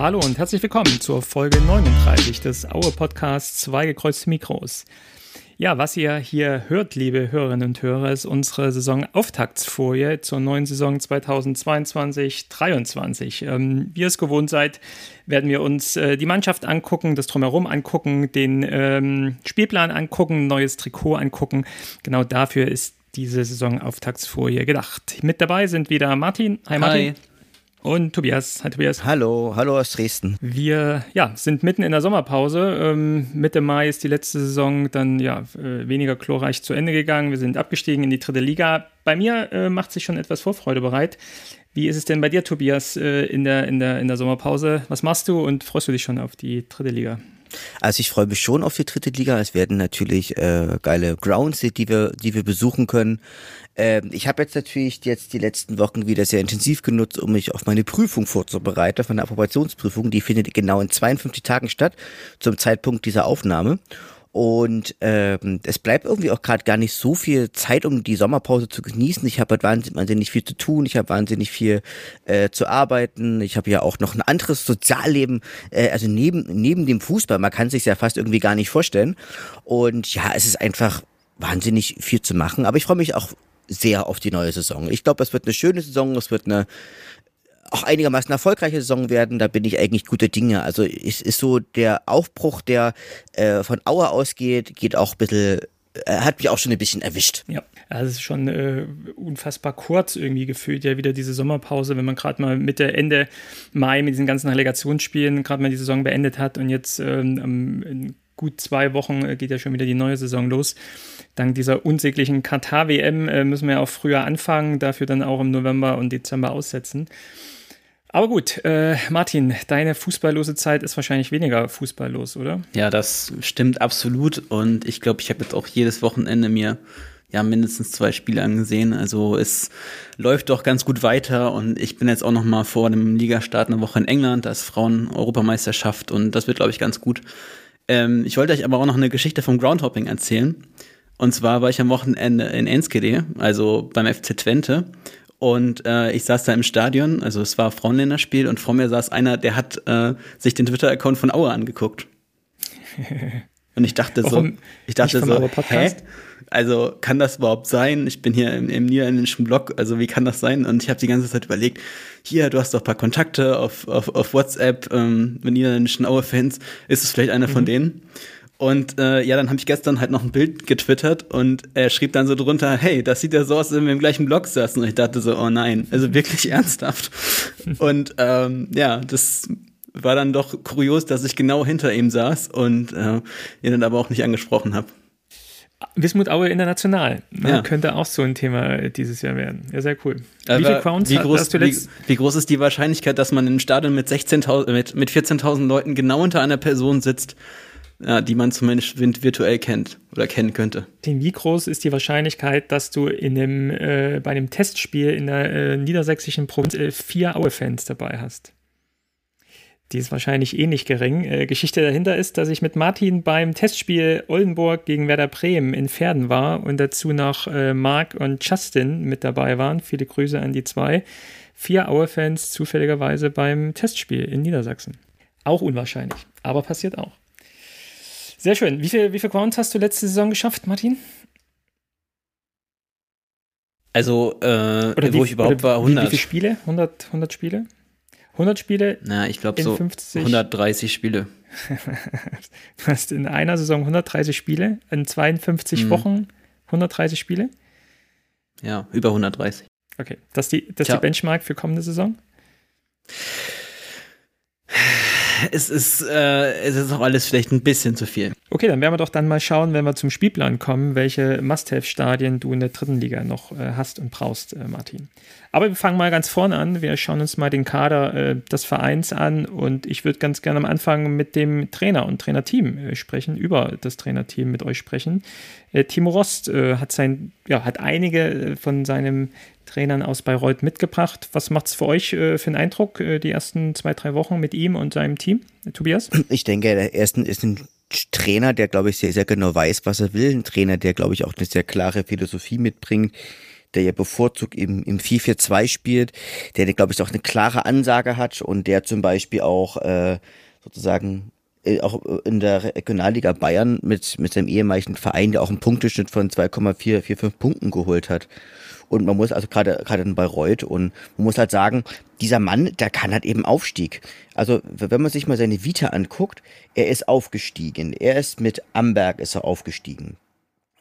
Hallo und herzlich willkommen zur Folge 39 des Aue Podcasts Zwei gekreuzte Mikros. Ja, was ihr hier hört, liebe Hörerinnen und Hörer, ist unsere Saisonauftaktsfolie zur neuen Saison 2022-23. Ähm, wie ihr es gewohnt seid, werden wir uns äh, die Mannschaft angucken, das Drumherum angucken, den ähm, Spielplan angucken, neues Trikot angucken. Genau dafür ist diese Saisonauftaktsfolie gedacht. Mit dabei sind wieder Martin. Hi Martin. Hi. Und Tobias. Hi Tobias. Hallo, hallo aus Dresden. Wir ja, sind mitten in der Sommerpause. Ähm, Mitte Mai ist die letzte Saison dann ja äh, weniger chlorreich zu Ende gegangen. Wir sind abgestiegen in die dritte Liga. Bei mir äh, macht sich schon etwas Vorfreude bereit. Wie ist es denn bei dir, Tobias, äh, in, der, in, der, in der Sommerpause? Was machst du und freust du dich schon auf die dritte Liga? Also ich freue mich schon auf die dritte Liga. Es werden natürlich äh, geile Grounds, die wir, die wir besuchen können. Ähm, ich habe jetzt natürlich jetzt die letzten Wochen wieder sehr intensiv genutzt, um mich auf meine Prüfung vorzubereiten, meine Approbationsprüfung. Die findet genau in 52 Tagen statt, zum Zeitpunkt dieser Aufnahme. Und ähm, es bleibt irgendwie auch gerade gar nicht so viel Zeit, um die Sommerpause zu genießen. Ich habe halt wahnsinnig, wahnsinnig viel zu tun, ich habe wahnsinnig viel äh, zu arbeiten. Ich habe ja auch noch ein anderes Sozialleben, äh, also neben, neben dem Fußball. Man kann sich ja fast irgendwie gar nicht vorstellen. Und ja, es ist einfach wahnsinnig viel zu machen. Aber ich freue mich auch sehr auf die neue Saison. Ich glaube, es wird eine schöne Saison, es wird eine auch einigermaßen erfolgreiche Saison werden, da bin ich eigentlich gute Dinge. Also es ist so der Aufbruch, der äh, von Aue ausgeht, geht auch ein bisschen äh, hat mich auch schon ein bisschen erwischt. Ja, also es ist schon äh, unfassbar kurz irgendwie gefühlt, ja wieder diese Sommerpause, wenn man gerade mal Mitte, Ende Mai mit diesen ganzen Relegationsspielen gerade mal die Saison beendet hat und jetzt ähm, gut zwei Wochen äh, geht ja schon wieder die neue Saison los. Dank dieser unsäglichen Katar-WM äh, müssen wir auch früher anfangen, dafür dann auch im November und Dezember aussetzen. Aber gut, äh, Martin, deine fußballlose Zeit ist wahrscheinlich weniger fußballlos, oder? Ja, das stimmt absolut. Und ich glaube, ich habe jetzt auch jedes Wochenende mir ja mindestens zwei Spiele angesehen. Also es läuft doch ganz gut weiter und ich bin jetzt auch noch mal vor dem Ligastart eine Woche in England, da ist Frauen-Europameisterschaft und das wird, glaube ich, ganz gut. Ähm, ich wollte euch aber auch noch eine Geschichte vom Groundhopping erzählen. Und zwar war ich am Wochenende in Enskede, also beim FC Twente und äh, ich saß da im Stadion, also es war Frauenländerspiel und vor mir saß einer, der hat äh, sich den Twitter-Account von Aue angeguckt. Und ich dachte so, ich dachte so, hä? Also kann das überhaupt sein? Ich bin hier im, im niederländischen Blog, also wie kann das sein? Und ich habe die ganze Zeit überlegt, hier, du hast doch ein paar Kontakte auf, auf, auf WhatsApp ähm, mit niederländischen Aue-Fans, ist es vielleicht einer mhm. von denen? Und äh, ja, dann habe ich gestern halt noch ein Bild getwittert und er schrieb dann so drunter, hey, das sieht ja so aus, als wenn wir im gleichen Blog saßen. Und ich dachte so, oh nein, also wirklich ernsthaft. Und ähm, ja, das war dann doch kurios, dass ich genau hinter ihm saß und äh, ihn dann aber auch nicht angesprochen habe. Wismut Aue international. Ja. Könnte auch so ein Thema dieses Jahr werden. Ja, sehr cool. Wie viele Crowns wie groß, wie, wie, groß ist die Wahrscheinlichkeit, dass man in einem Stadion mit 16.000, mit, mit 14.000 Leuten genau unter einer Person sitzt, ja, die man zumindest virtuell kennt oder kennen könnte. Wie groß ist die Wahrscheinlichkeit, dass du in dem, äh, bei einem Testspiel in der äh, niedersächsischen Provinz äh, vier Aue-Fans dabei hast? Die ist wahrscheinlich eh gering. Äh, Geschichte dahinter ist, dass ich mit Martin beim Testspiel Oldenburg gegen Werder Bremen in Pferden war und dazu noch äh, Marc und Justin mit dabei waren. Viele Grüße an die zwei. Vier Aue-Fans zufälligerweise beim Testspiel in Niedersachsen. Auch unwahrscheinlich, aber passiert auch. Sehr schön. Wie viele wie viel Crowns hast du letzte Saison geschafft, Martin? Also, äh, wo ich überhaupt war, 100. Wie, wie viele Spiele? 100, 100 Spiele? 100 Spiele? Na, ich glaube so 50. 130 Spiele. du hast in einer Saison 130 Spiele, in 52 mhm. Wochen 130 Spiele? Ja, über 130. Okay, das ist die, das die Benchmark für kommende Saison? es ist, äh, es ist auch alles vielleicht ein bisschen zu viel. Okay, dann werden wir doch dann mal schauen, wenn wir zum Spielplan kommen, welche Must-Have-Stadien du in der dritten Liga noch äh, hast und brauchst, äh, Martin. Aber wir fangen mal ganz vorne an. Wir schauen uns mal den Kader äh, des Vereins an und ich würde ganz gerne am Anfang mit dem Trainer und Trainerteam äh, sprechen, über das Trainerteam mit euch sprechen. Äh, Timo Rost hat sein, ja, hat einige von seinem Trainern aus Bayreuth mitgebracht. Was macht es für euch äh, für einen Eindruck, äh, die ersten zwei, drei Wochen mit ihm und seinem Team, Tobias? Ich denke, der erste ist ein Trainer, der, glaube ich, sehr, sehr genau weiß, was er will. Ein Trainer, der, glaube ich, auch eine sehr klare Philosophie mitbringt, der ja bevorzugt im, im 4-4-2 spielt, der, glaube ich, auch eine klare Ansage hat und der zum Beispiel auch äh, sozusagen äh, auch in der Regionalliga Bayern mit, mit seinem ehemaligen Verein, der auch einen Punkteschnitt von 2,445 Punkten geholt hat. Und man muss also gerade gerade bei Reut und man muss halt sagen, dieser Mann, der kann halt eben Aufstieg. Also wenn man sich mal seine Vita anguckt, er ist aufgestiegen. Er ist mit Amberg ist er aufgestiegen.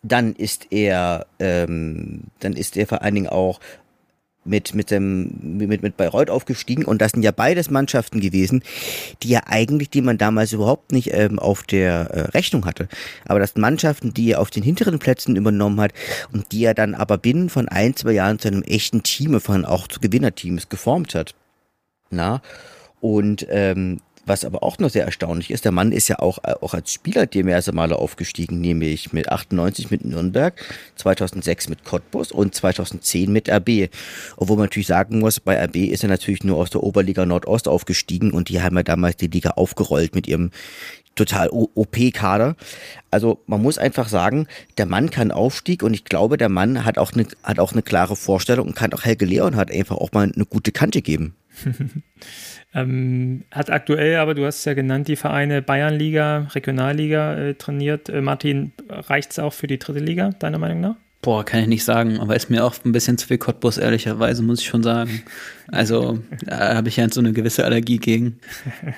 Dann ist er, ähm, dann ist er vor allen Dingen auch mit, mit, dem, mit, mit Bayreuth aufgestiegen und das sind ja beides Mannschaften gewesen, die ja eigentlich, die man damals überhaupt nicht ähm, auf der äh, Rechnung hatte. Aber das sind Mannschaften, die er auf den hinteren Plätzen übernommen hat und die er dann aber binnen von ein, zwei Jahren zu einem echten Team, von auch zu Gewinnerteams geformt hat. Na? Und ähm, was aber auch noch sehr erstaunlich ist, der Mann ist ja auch, äh, auch als Spieler diverse Male aufgestiegen, nämlich mit 98 mit Nürnberg, 2006 mit Cottbus und 2010 mit RB. Obwohl man natürlich sagen muss, bei RB ist er natürlich nur aus der Oberliga Nordost aufgestiegen und die haben ja damals die Liga aufgerollt mit ihrem total OP-Kader. Also man muss einfach sagen, der Mann kann Aufstieg und ich glaube, der Mann hat auch eine, hat auch eine klare Vorstellung und kann auch Helge Leon hat einfach auch mal eine gute Kante geben. Ähm, hat aktuell, aber du hast es ja genannt, die Vereine Bayernliga, Regionalliga äh, trainiert. Äh, Martin, reicht es auch für die dritte Liga, deiner Meinung nach? Boah, kann ich nicht sagen, aber ist mir auch ein bisschen zu viel Cottbus, ehrlicherweise, muss ich schon sagen. Also, da habe ich ja so eine gewisse Allergie gegen.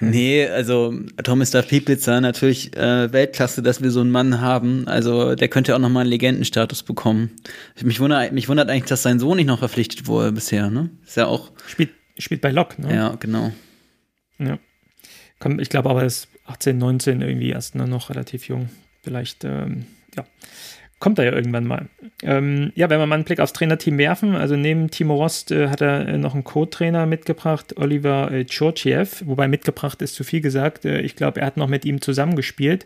Nee, also Thomas Duff Pieplitzer, natürlich äh, Weltklasse, dass wir so einen Mann haben. Also, der könnte auch nochmal einen Legendenstatus bekommen. Mich wundert, mich wundert eigentlich, dass sein Sohn nicht noch verpflichtet wurde bisher, ne? Ist ja auch. Spielt Spielt bei Lok, ne? Ja, genau. Ja. Ich glaube aber, er ist 18, 19 irgendwie erst noch relativ jung. Vielleicht, ähm, ja, kommt er ja irgendwann mal. Ähm, ja, wenn wir mal einen Blick aufs Trainerteam werfen, also neben Timo Rost äh, hat er äh, noch einen Co-Trainer mitgebracht, Oliver äh, Georgiev, wobei mitgebracht ist zu viel gesagt. Äh, ich glaube, er hat noch mit ihm zusammengespielt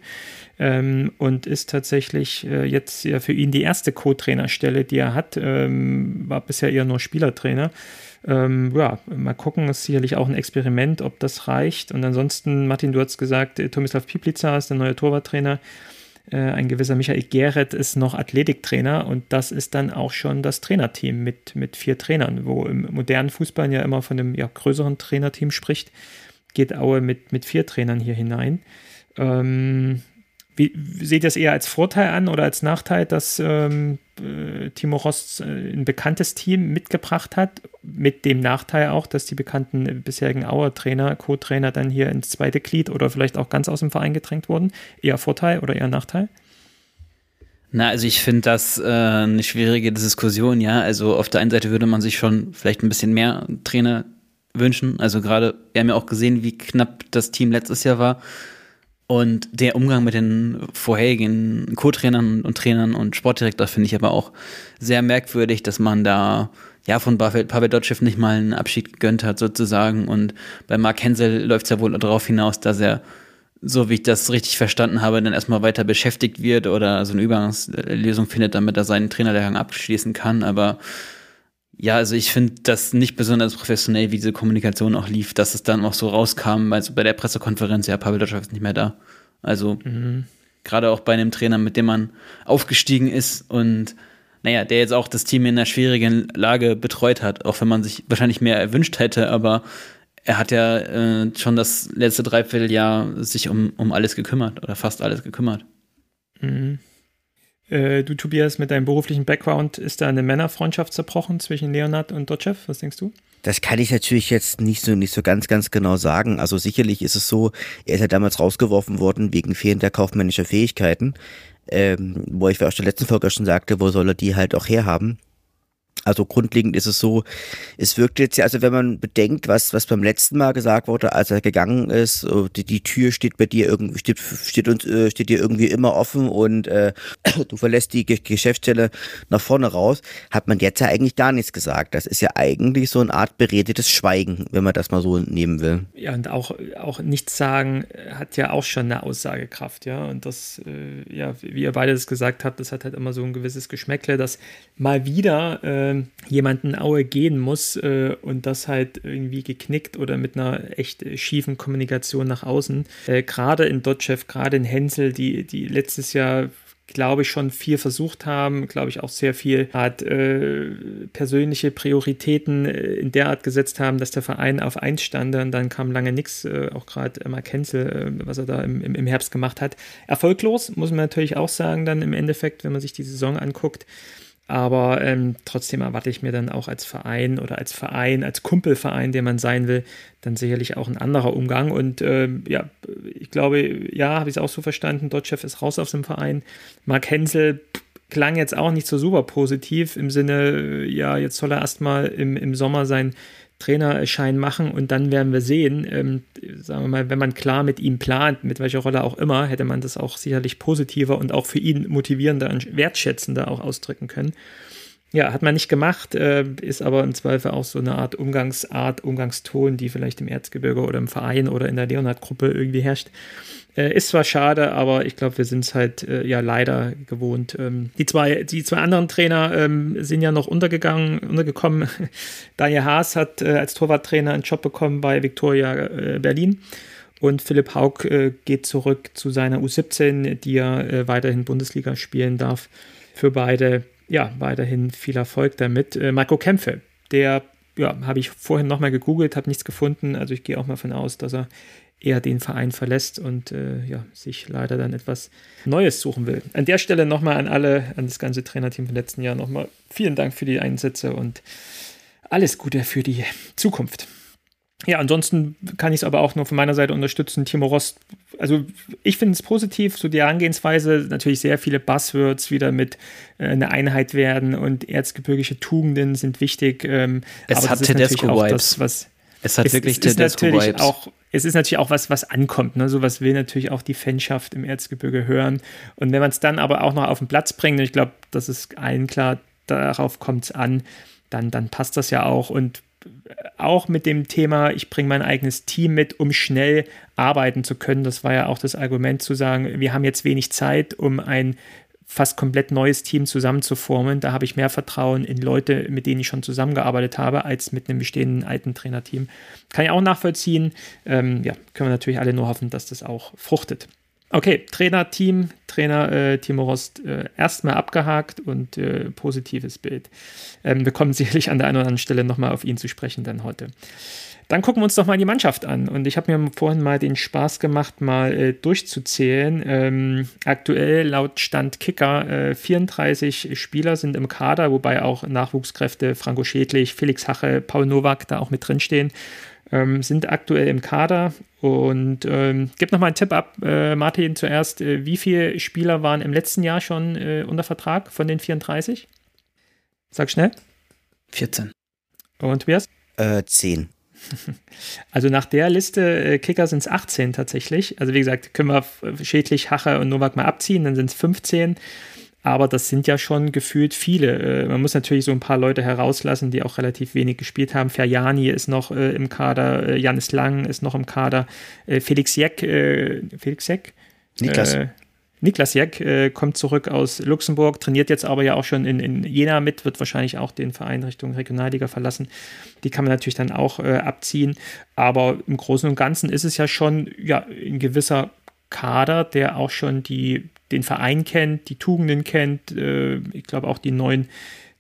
ähm, und ist tatsächlich äh, jetzt ja für ihn die erste Co-Trainerstelle, die er hat. Ähm, war bisher eher nur Spielertrainer. Ähm, ja, mal gucken, ist sicherlich auch ein Experiment, ob das reicht. Und ansonsten, Martin, du hast gesagt, äh, Tomislav Piplica ist der neue Torwarttrainer. Äh, ein gewisser Michael Gerrit ist noch Athletiktrainer und das ist dann auch schon das Trainerteam mit, mit vier Trainern, wo im modernen Fußball ja immer von einem ja, größeren Trainerteam spricht, geht Aue mit, mit vier Trainern hier hinein. Ähm, wie, seht ihr es eher als Vorteil an oder als Nachteil, dass ähm, äh, Timo Rost äh, ein bekanntes Team mitgebracht hat, mit dem Nachteil auch, dass die bekannten bisherigen Auer-Trainer, Co-Trainer dann hier ins zweite Glied oder vielleicht auch ganz aus dem Verein gedrängt wurden? Eher Vorteil oder eher Nachteil? Na, also ich finde das äh, eine schwierige Diskussion, ja. Also auf der einen Seite würde man sich schon vielleicht ein bisschen mehr Trainer wünschen. Also gerade, wir haben ja auch gesehen, wie knapp das Team letztes Jahr war. Und der Umgang mit den vorherigen Co-Trainern und Trainern und Sportdirektor finde ich aber auch sehr merkwürdig, dass man da ja von Pavel, Pavel Dotschew nicht mal einen Abschied gegönnt hat sozusagen. Und bei Mark Hensel läuft es ja wohl darauf hinaus, dass er, so wie ich das richtig verstanden habe, dann erstmal weiter beschäftigt wird oder so eine Übergangslösung findet, damit er seinen Trainerlehrgang abschließen kann. Aber ja, also ich finde das nicht besonders professionell, wie diese Kommunikation auch lief, dass es dann auch so rauskam, also bei der Pressekonferenz, ja, Pavel Dotschew ist nicht mehr da. Also mhm. gerade auch bei einem Trainer, mit dem man aufgestiegen ist und naja, der jetzt auch das Team in einer schwierigen Lage betreut hat, auch wenn man sich wahrscheinlich mehr erwünscht hätte, aber er hat ja äh, schon das letzte Dreivierteljahr sich um, um alles gekümmert oder fast alles gekümmert. Mhm. Äh, du, Tobias, mit deinem beruflichen Background, ist da eine Männerfreundschaft zerbrochen zwischen Leonard und Dotchev? Was denkst du? Das kann ich natürlich jetzt nicht so, nicht so ganz, ganz genau sagen. Also sicherlich ist es so, er ist ja damals rausgeworfen worden wegen fehlender kaufmännischer Fähigkeiten. Ähm, wo ich aus der letzten Folge schon sagte, wo soll er die halt auch herhaben? Also grundlegend ist es so, es wirkt jetzt ja, also wenn man bedenkt, was, was beim letzten Mal gesagt wurde, als er gegangen ist, die, die Tür steht bei dir irgendwie, steht, steht uns, äh, steht dir irgendwie immer offen und äh, du verlässt die Geschäftsstelle nach vorne raus, hat man jetzt ja eigentlich gar nichts gesagt. Das ist ja eigentlich so eine Art beredetes Schweigen, wenn man das mal so nehmen will. Ja, und auch, auch nichts sagen hat ja auch schon eine Aussagekraft, ja. Und das, äh, ja, wie ihr beide das gesagt habt, das hat halt immer so ein gewisses Geschmäckle, dass mal wieder äh, äh, jemanden Aue gehen muss äh, und das halt irgendwie geknickt oder mit einer echt schiefen Kommunikation nach außen. Äh, gerade in Dotchev, gerade in Hensel, die, die letztes Jahr glaube ich, schon viel versucht haben, glaube ich, auch sehr viel hat äh, persönliche Prioritäten äh, in der Art gesetzt haben, dass der Verein auf eins stand und dann kam lange nichts, äh, auch gerade Emma Kenzel, äh, was er da im, im Herbst gemacht hat. Erfolglos, muss man natürlich auch sagen, dann im Endeffekt, wenn man sich die Saison anguckt. Aber ähm, trotzdem erwarte ich mir dann auch als Verein oder als Verein, als Kumpelverein, der man sein will, dann sicherlich auch ein anderer Umgang. Und ähm, ja, ich glaube, ja, habe ich es auch so verstanden, Dotchev ist raus aus dem Verein. Mark Hensel klang jetzt auch nicht so super positiv im Sinne, ja, jetzt soll er erstmal im, im Sommer sein Trainerschein machen und dann werden wir sehen, ähm, sagen wir mal, wenn man klar mit ihm plant, mit welcher Rolle auch immer, hätte man das auch sicherlich positiver und auch für ihn motivierender und wertschätzender auch ausdrücken können. Ja, hat man nicht gemacht, äh, ist aber im Zweifel auch so eine Art Umgangsart, Umgangston, die vielleicht im Erzgebirge oder im Verein oder in der Leonhard-Gruppe irgendwie herrscht. Äh, ist zwar schade, aber ich glaube, wir sind es halt äh, ja leider gewohnt. Ähm, die, zwei, die zwei anderen Trainer ähm, sind ja noch untergegangen, untergekommen. Daniel Haas hat äh, als Torwarttrainer einen Job bekommen bei Viktoria äh, Berlin. Und Philipp Haug äh, geht zurück zu seiner U17, die er äh, weiterhin Bundesliga spielen darf. Für beide, ja, weiterhin viel Erfolg damit. Marco Kämpfe, der ja, habe ich vorhin nochmal gegoogelt, habe nichts gefunden. Also ich gehe auch mal von aus, dass er er den Verein verlässt und äh, ja, sich leider dann etwas Neues suchen will. An der Stelle nochmal an alle, an das ganze Trainerteam vom letzten Jahr nochmal vielen Dank für die Einsätze und alles Gute für die Zukunft. Ja, ansonsten kann ich es aber auch nur von meiner Seite unterstützen. Timo Rost, also ich finde es positiv, so die Herangehensweise, natürlich sehr viele Buzzwords wieder mit äh, eine Einheit werden und erzgebirgische Tugenden sind wichtig. Ähm, es aber hat Tedesco-Vibes. Es hat es, wirklich es ist natürlich Tedesco-Vibes. Es ist natürlich auch was, was ankommt. Ne? Sowas will natürlich auch die Fanschaft im Erzgebirge hören. Und wenn man es dann aber auch noch auf den Platz bringt, und ich glaube, das ist allen klar, darauf kommt es an, dann, dann passt das ja auch. Und auch mit dem Thema, ich bringe mein eigenes Team mit, um schnell arbeiten zu können. Das war ja auch das Argument zu sagen, wir haben jetzt wenig Zeit, um ein fast komplett neues Team zusammenzuformen. Da habe ich mehr Vertrauen in Leute, mit denen ich schon zusammengearbeitet habe, als mit einem bestehenden alten Trainerteam. Kann ich auch nachvollziehen. Ähm, ja, können wir natürlich alle nur hoffen, dass das auch fruchtet. Okay, Trainerteam, Trainer äh, Timo Rost äh, erstmal abgehakt und äh, positives Bild. Ähm, wir kommen sicherlich an der einen oder anderen Stelle nochmal auf ihn zu sprechen dann heute. Dann gucken wir uns doch mal die Mannschaft an. Und ich habe mir vorhin mal den Spaß gemacht, mal äh, durchzuzählen. Ähm, aktuell laut Stand Kicker äh, 34 Spieler sind im Kader, wobei auch Nachwuchskräfte Franco Schädlich, Felix Hache, Paul Nowak da auch mit drinstehen. Ähm, sind aktuell im Kader und ähm, gib noch mal einen Tipp ab, äh, Martin zuerst. Äh, wie viele Spieler waren im letzten Jahr schon äh, unter Vertrag von den 34? Sag schnell. 14. Und Tobias? Äh, 10. Also nach der Liste äh, Kicker sind es 18 tatsächlich. Also wie gesagt, können wir Schädlich, Hache und Novak mal abziehen, dann sind es 15. Aber das sind ja schon gefühlt viele. Äh, man muss natürlich so ein paar Leute herauslassen, die auch relativ wenig gespielt haben. Ferjani ist noch äh, im Kader, äh, Janis Lang ist noch im Kader, äh, Felix Jeck, äh, Felix Jeck? Niklas. Niklas Jeck äh, kommt zurück aus Luxemburg, trainiert jetzt aber ja auch schon in, in Jena mit, wird wahrscheinlich auch den Verein Richtung Regionalliga verlassen. Die kann man natürlich dann auch äh, abziehen. Aber im Großen und Ganzen ist es ja schon ja, ein gewisser Kader, der auch schon die, den Verein kennt, die Tugenden kennt, äh, ich glaube auch die neuen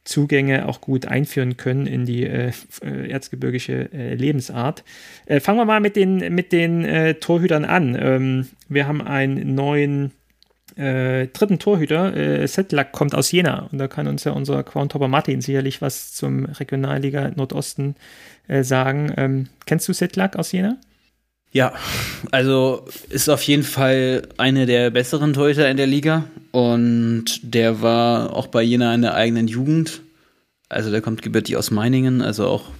Zugänge auch gut einführen können in die äh, äh, erzgebirgische äh, Lebensart. Äh, fangen wir mal mit den, mit den äh, Torhütern an. Ähm, wir haben einen neuen äh, dritten Torhüter. Äh, Sedlak kommt aus Jena und da kann uns ja unser Groundhopper Martin sicherlich was zum Regionalliga Nordosten äh, sagen. Ähm, kennst du Sedlak aus Jena? Ja, also ist auf jeden Fall eine der besseren Torhüter in der Liga und der war auch bei Jena in der eigenen Jugend. Also der kommt gebürtig aus Meiningen, also auch,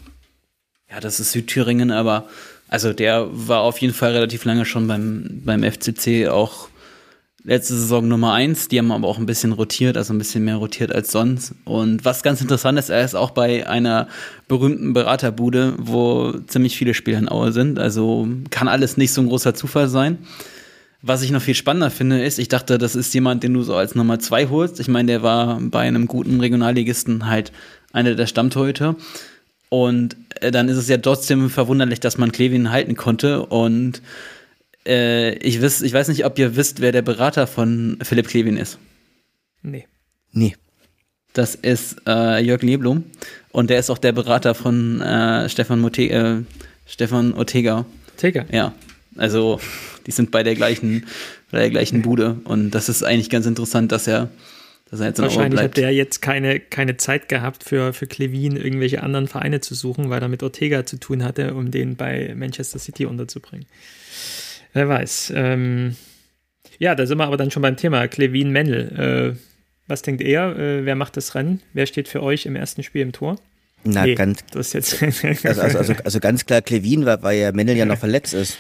ja, das ist Südthüringen, aber also der war auf jeden Fall relativ lange schon beim, beim FCC auch letzte Saison Nummer eins. Die haben aber auch ein bisschen rotiert, also ein bisschen mehr rotiert als sonst. Und was ganz interessant ist, er ist auch bei einer berühmten Beraterbude, wo ziemlich viele Spieler in Aue sind. Also kann alles nicht so ein großer Zufall sein. Was ich noch viel spannender finde, ist, ich dachte, das ist jemand, den du so als Nummer zwei holst. Ich meine, der war bei einem guten Regionalligisten halt einer der Stammtorhüter. Und äh, dann ist es ja trotzdem verwunderlich, dass man Klevin halten konnte. Und äh, ich, wiss, ich weiß nicht, ob ihr wisst, wer der Berater von Philipp Klevin ist. Nee. Nee. Das ist äh, Jörg Leblum und der ist auch der Berater von äh, Stefan, Mote äh, Stefan Ortega. Ortega? Ja. Also die sind bei der gleichen, bei der gleichen Bude und das ist eigentlich ganz interessant, dass er, dass er jetzt in Wahrscheinlich bleibt. hat der jetzt keine, keine Zeit gehabt für, für Klevin irgendwelche anderen Vereine zu suchen, weil er mit Ortega zu tun hatte, um den bei Manchester City unterzubringen. Wer weiß. Ähm, ja, da sind wir aber dann schon beim Thema. Klevin Mendel. Äh, was denkt er? Äh, wer macht das Rennen? Wer steht für euch im ersten Spiel im Tor? Na, Nee, ganz, Das jetzt. also, also, also, also ganz klar Klevin, weil, weil ja Mendel ja noch verletzt ist.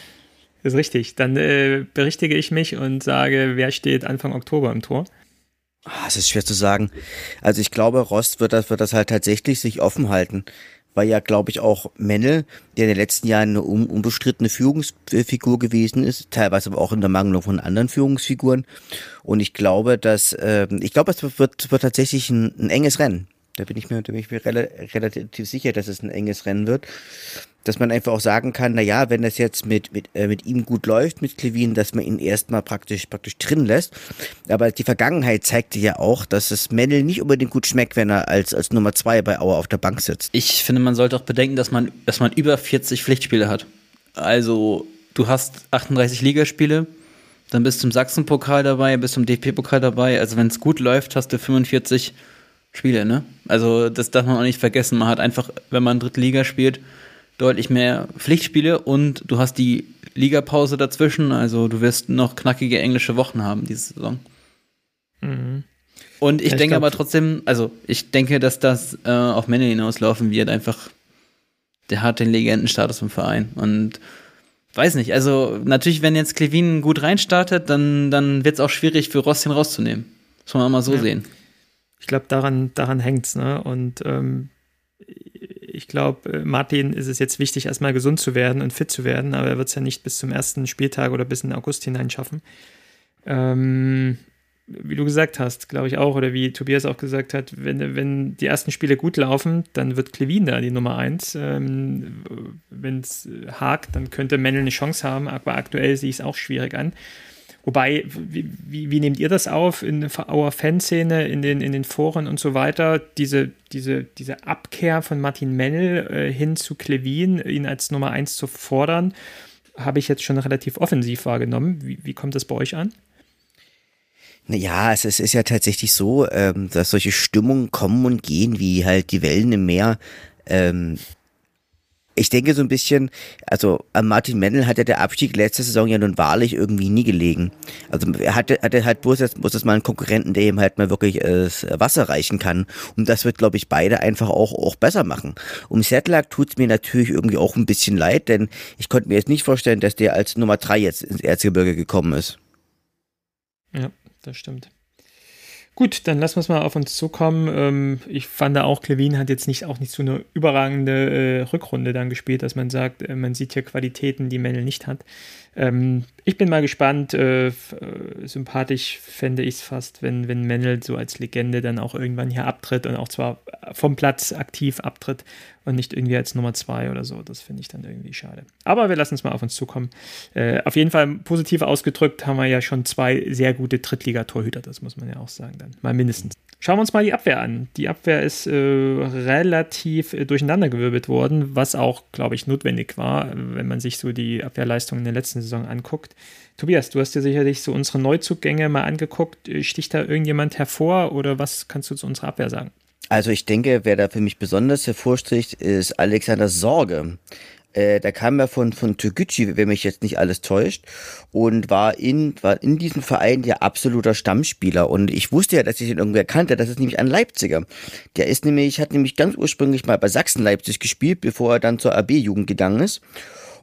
Das ist richtig. Dann äh, berichtige ich mich und sage, wer steht Anfang Oktober im Tor? Ah, Es ist schwer zu sagen. Also ich glaube, Rost wird das, wird das halt tatsächlich sich offen halten. Weil ja, glaube ich, auch Mennel, der in den letzten Jahren eine un unbestrittene Führungsfigur gewesen ist, teilweise aber auch in der Mangelung von anderen Führungsfiguren. Und ich glaube, dass, äh, ich glaube, es wird, wird tatsächlich ein, ein enges Rennen. Da bin ich mir, da bin ich mir rela relativ sicher, dass es ein enges Rennen wird. Dass man einfach auch sagen kann, na ja, wenn das jetzt mit, mit, äh, mit ihm gut läuft, mit Klevin, dass man ihn erstmal praktisch, praktisch drin lässt. Aber die Vergangenheit zeigte ja auch, dass es Mendel nicht unbedingt gut schmeckt, wenn er als, als Nummer zwei bei Auer auf der Bank sitzt. Ich finde, man sollte auch bedenken, dass man, dass man über 40 Pflichtspiele hat. Also, du hast 38 Ligaspiele, dann bist du im Sachsenpokal dabei, bist du im DFB-Pokal dabei. Also, wenn es gut läuft, hast du 45 Spiele, ne? Also, das darf man auch nicht vergessen. Man hat einfach, wenn man dritte Liga spielt, deutlich mehr Pflichtspiele und du hast die Ligapause dazwischen. Also, du wirst noch knackige englische Wochen haben diese Saison. Mhm. Und ich Ja, ich denke glaub- aber trotzdem, also ich denke, dass das äh, auf Männer hinauslaufen wird. Einfach, der hat den Legendenstatus im Verein. Und weiß nicht, also natürlich, wenn jetzt Klevin gut reinstartet, dann, dann wird es auch schwierig für Ross den rauszunehmen. Muss man mal so Ja. sehen. Ich glaube, daran, daran hängt es. Ne? Und ähm, ich glaube, Martin ist es jetzt wichtig, erstmal gesund zu werden und fit zu werden, aber er wird es ja nicht bis zum ersten Spieltag oder bis in August hinein schaffen. Ähm, wie du gesagt hast, glaube ich auch, oder wie Tobias auch gesagt hat, wenn, wenn die ersten Spiele gut laufen, dann wird Klevin da die Nummer eins. Ähm, wenn es hakt, dann könnte Mendel eine Chance haben, aber aktuell sehe ich es auch schwierig an. Wobei, wie, wie, wie nehmt ihr das auf in eurer Fanszene, in den, in den Foren und so weiter? Diese, diese, diese Abkehr von Martin Mennel äh, hin zu Klevin, ihn als Nummer eins zu fordern, habe ich jetzt schon relativ offensiv wahrgenommen. Wie, wie kommt das bei euch an? Naja, es ist, ist ja tatsächlich so, ähm, dass solche Stimmungen kommen und gehen, wie halt die Wellen im Meer. Ähm, ich denke so ein bisschen, also an Martin Mendel hat ja der Abstieg letzte Saison ja nun wahrlich irgendwie nie gelegen. Also er hatte, hatte halt bloß jetzt, muss das mal einen Konkurrenten, der ihm halt mal wirklich äh, Wasser reichen kann. Und das wird, glaube ich, beide einfach auch, auch besser machen. Um Sedlak tut's mir natürlich irgendwie auch ein bisschen leid, denn ich konnte mir jetzt nicht vorstellen, dass der als Nummer drei jetzt ins Erzgebirge gekommen ist. Ja, das stimmt. Gut, dann lassen wir es mal auf uns zukommen. Ähm, ich fand auch, Klevin hat jetzt nicht auch nicht so eine überragende äh, Rückrunde dann gespielt, dass man sagt, äh, man sieht hier Qualitäten, die Mendel nicht hat. Ähm, ich bin mal gespannt. Äh, äh, sympathisch fände ich es fast, wenn, wenn Mendel so als Legende dann auch irgendwann hier abtritt und auch zwar vom Platz aktiv abtritt und nicht irgendwie als Nummer zwei oder so. Das finde ich dann irgendwie schade. Aber wir lassen es mal auf uns zukommen. Äh, auf jeden Fall positiv ausgedrückt haben wir ja schon zwei sehr gute Drittligatorhüter, das muss man ja auch sagen dann. Mal mindestens. Schauen wir uns mal die Abwehr an. Die Abwehr ist äh, relativ äh, durcheinandergewirbelt worden, was auch, glaube ich, notwendig war, wenn man sich so die Abwehrleistung in der letzten Saison anguckt. Tobias, du hast dir sicherlich so unsere Neuzugänge mal angeguckt. Äh, Sticht da irgendjemand hervor oder was kannst du zu unserer Abwehr sagen? Also ich denke, wer da für mich besonders hervorsticht, ist Alexander Sorge. Äh, der kam ja von, von Türkgücü, wenn mich jetzt nicht alles täuscht, und war in, war in diesem Verein ja absoluter Stammspieler. Und ich wusste ja, dass ich ihn irgendwer kannte. Das ist nämlich ein Leipziger. Der ist nämlich, hat nämlich ganz ursprünglich mal bei Sachsen Leipzig gespielt, bevor er dann zur AB-Jugend gegangen ist.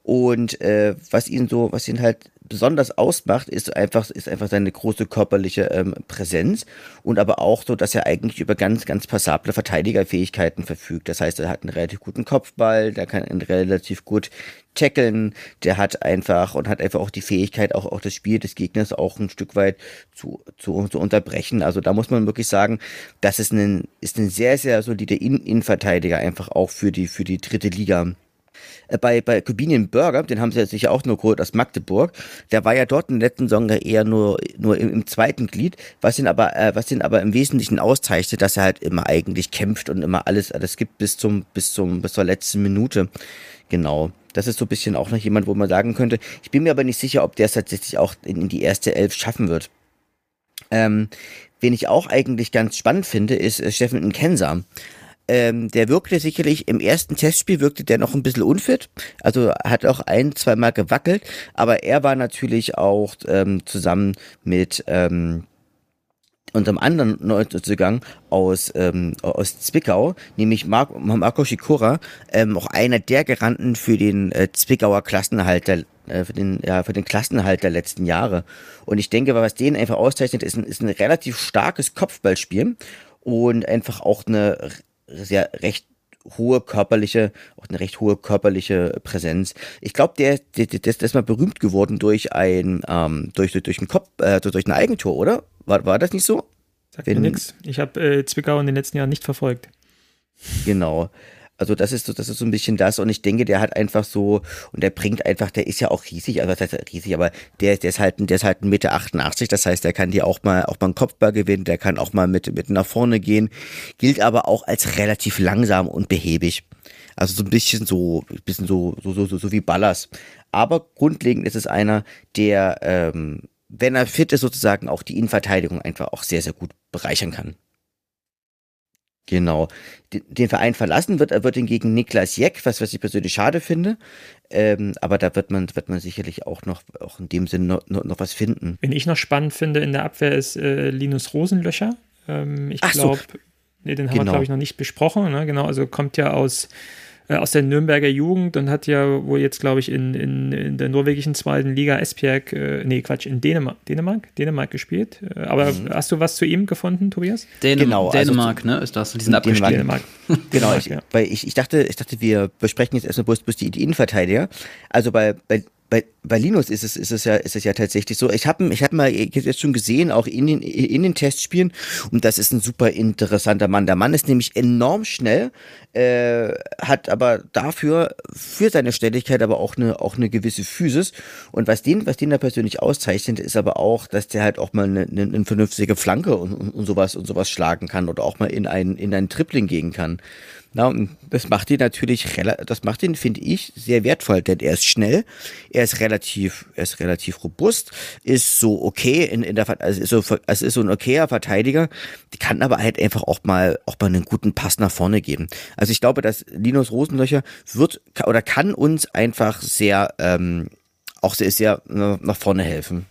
Und äh, was ihn so, was ihn halt besonders ausmacht, ist einfach, ist einfach seine große körperliche ähm, Präsenz und aber auch so, dass er eigentlich über ganz, ganz passable Verteidigerfähigkeiten verfügt. Das heißt, er hat einen relativ guten Kopfball, der kann ihn relativ gut tackeln, der hat einfach und hat einfach auch die Fähigkeit, auch, auch das Spiel des Gegners auch ein Stück weit zu, zu, zu unterbrechen. Also da muss man wirklich sagen, das ist ein, ist ein sehr, sehr solider In- Innenverteidiger einfach auch für die, für die dritte Liga. Äh, bei, bei Kubinian Burger, den haben sie ja sicher auch nur geholt aus Magdeburg, der war ja dort der letzten Saison eher nur, nur im, im zweiten Glied, was ihn aber, äh, was ihn aber im Wesentlichen auszeichnet, dass er halt immer eigentlich kämpft und immer alles, alles gibt bis zum, bis zum, bis zur letzten Minute. Genau. Das ist so ein bisschen auch noch jemand, wo man sagen könnte. Ich bin mir aber nicht sicher, ob der es tatsächlich auch in, in die erste Elf schaffen wird. Ähm, wen ich auch eigentlich ganz spannend finde, ist äh, Steffen Nkensa. Ähm, der wirkte sicherlich im ersten Testspiel wirkte der noch ein bisschen unfit, also hat auch ein, zwei Mal gewackelt, aber er war natürlich auch ähm, zusammen mit ähm, unserem anderen Neuzugang aus, ähm, aus Zwickau, nämlich Mar Marco Schikora, ähm, auch einer der Garanten für den äh, Zwickauer Klassenerhalt der, äh, für den, ja, für den Klassenerhalt der letzten Jahre. Und ich denke, was den einfach auszeichnet, ist ein, ist ein relativ starkes Kopfballspiel und einfach auch eine sehr recht hohe körperliche, auch eine recht hohe körperliche Präsenz. Ich glaube, der, der, der, ist mal berühmt geworden durch ein, ähm, durch, durch, durch ein Kopf, äh, durch ein Eigentor, oder? War, war das nicht so? Sagt Wenn, mir nix. Ich habe äh, Zwickau in den letzten Jahren nicht verfolgt. Genau. Also das ist so, das ist so ein bisschen das und ich denke, der hat einfach so und der bringt einfach, der ist ja auch riesig, also das heißt riesig, aber der, der ist halt, der ist halt Meter 88, das heißt, der kann dir auch mal, auch mal einen Kopfball gewinnen, der kann auch mal mit, mit nach vorne gehen, gilt aber auch als relativ langsam und behäbig. Also so ein bisschen so, ein bisschen so, so, so, so, so wie Ballas. Aber grundlegend ist es einer, der, ähm, wenn er fit ist, sozusagen auch die Innenverteidigung einfach auch sehr, sehr gut bereichern kann. Genau. Den, Verein verlassen wird, er wird hingegen Niklas Jeck, was, was ich persönlich schade finde. Ähm, aber da wird man, wird man sicherlich auch noch, auch in dem Sinne noch, noch, noch was finden. Wen ich noch spannend finde in der Abwehr ist äh, Linus Rosenlöcher. Ähm, ich glaube, so. nee, den haben genau. wir, glaube ich, noch nicht besprochen. Ne? Genau, also kommt ja aus äh, aus der Nürnberger Jugend und hat ja wohl jetzt, glaube ich, in, in, in der norwegischen zweiten Liga Esbjerg, äh, nee, Quatsch, in Dänemark, Dänemark, Dänemark gespielt. Äh, aber mhm. hast du was zu ihm gefunden, Tobias? Dänem genau, also Dänemark, also, ne? Ist das? Die sind abgestiegen. Dänemark. genau, ich, weil ich, ich dachte, ich dachte, wir besprechen jetzt erstmal bloß, bloß die, die Innenverteidiger. Also bei, bei bei, bei Linus ist es, ist es ja, ist es ja tatsächlich so. Ich habe ich hab mal jetzt schon gesehen, auch in den, in den Testspielen, und das ist ein super interessanter Mann. Der Mann ist nämlich enorm schnell, äh, hat aber dafür, für seine Schnelligkeit, aber auch eine, auch eine gewisse Physis. Und was den, was den da persönlich auszeichnet, ist aber auch, dass der halt auch mal eine, eine, eine vernünftige Flanke und, und, und sowas und sowas schlagen kann oder auch mal in ein, in ein Tripling gehen kann. Na, und das macht ihn natürlich, das macht ihn, finde ich, sehr wertvoll, denn er ist schnell, er ist relativ, er ist relativ robust, ist so okay in, in der, also ist so, also ist so ein okayer Verteidiger, die kann aber halt einfach auch mal, auch mal einen guten Pass nach vorne geben. Also ich glaube, dass Linus Rosenlöcher wird oder kann uns einfach sehr, ähm, auch sehr, sehr nach vorne helfen.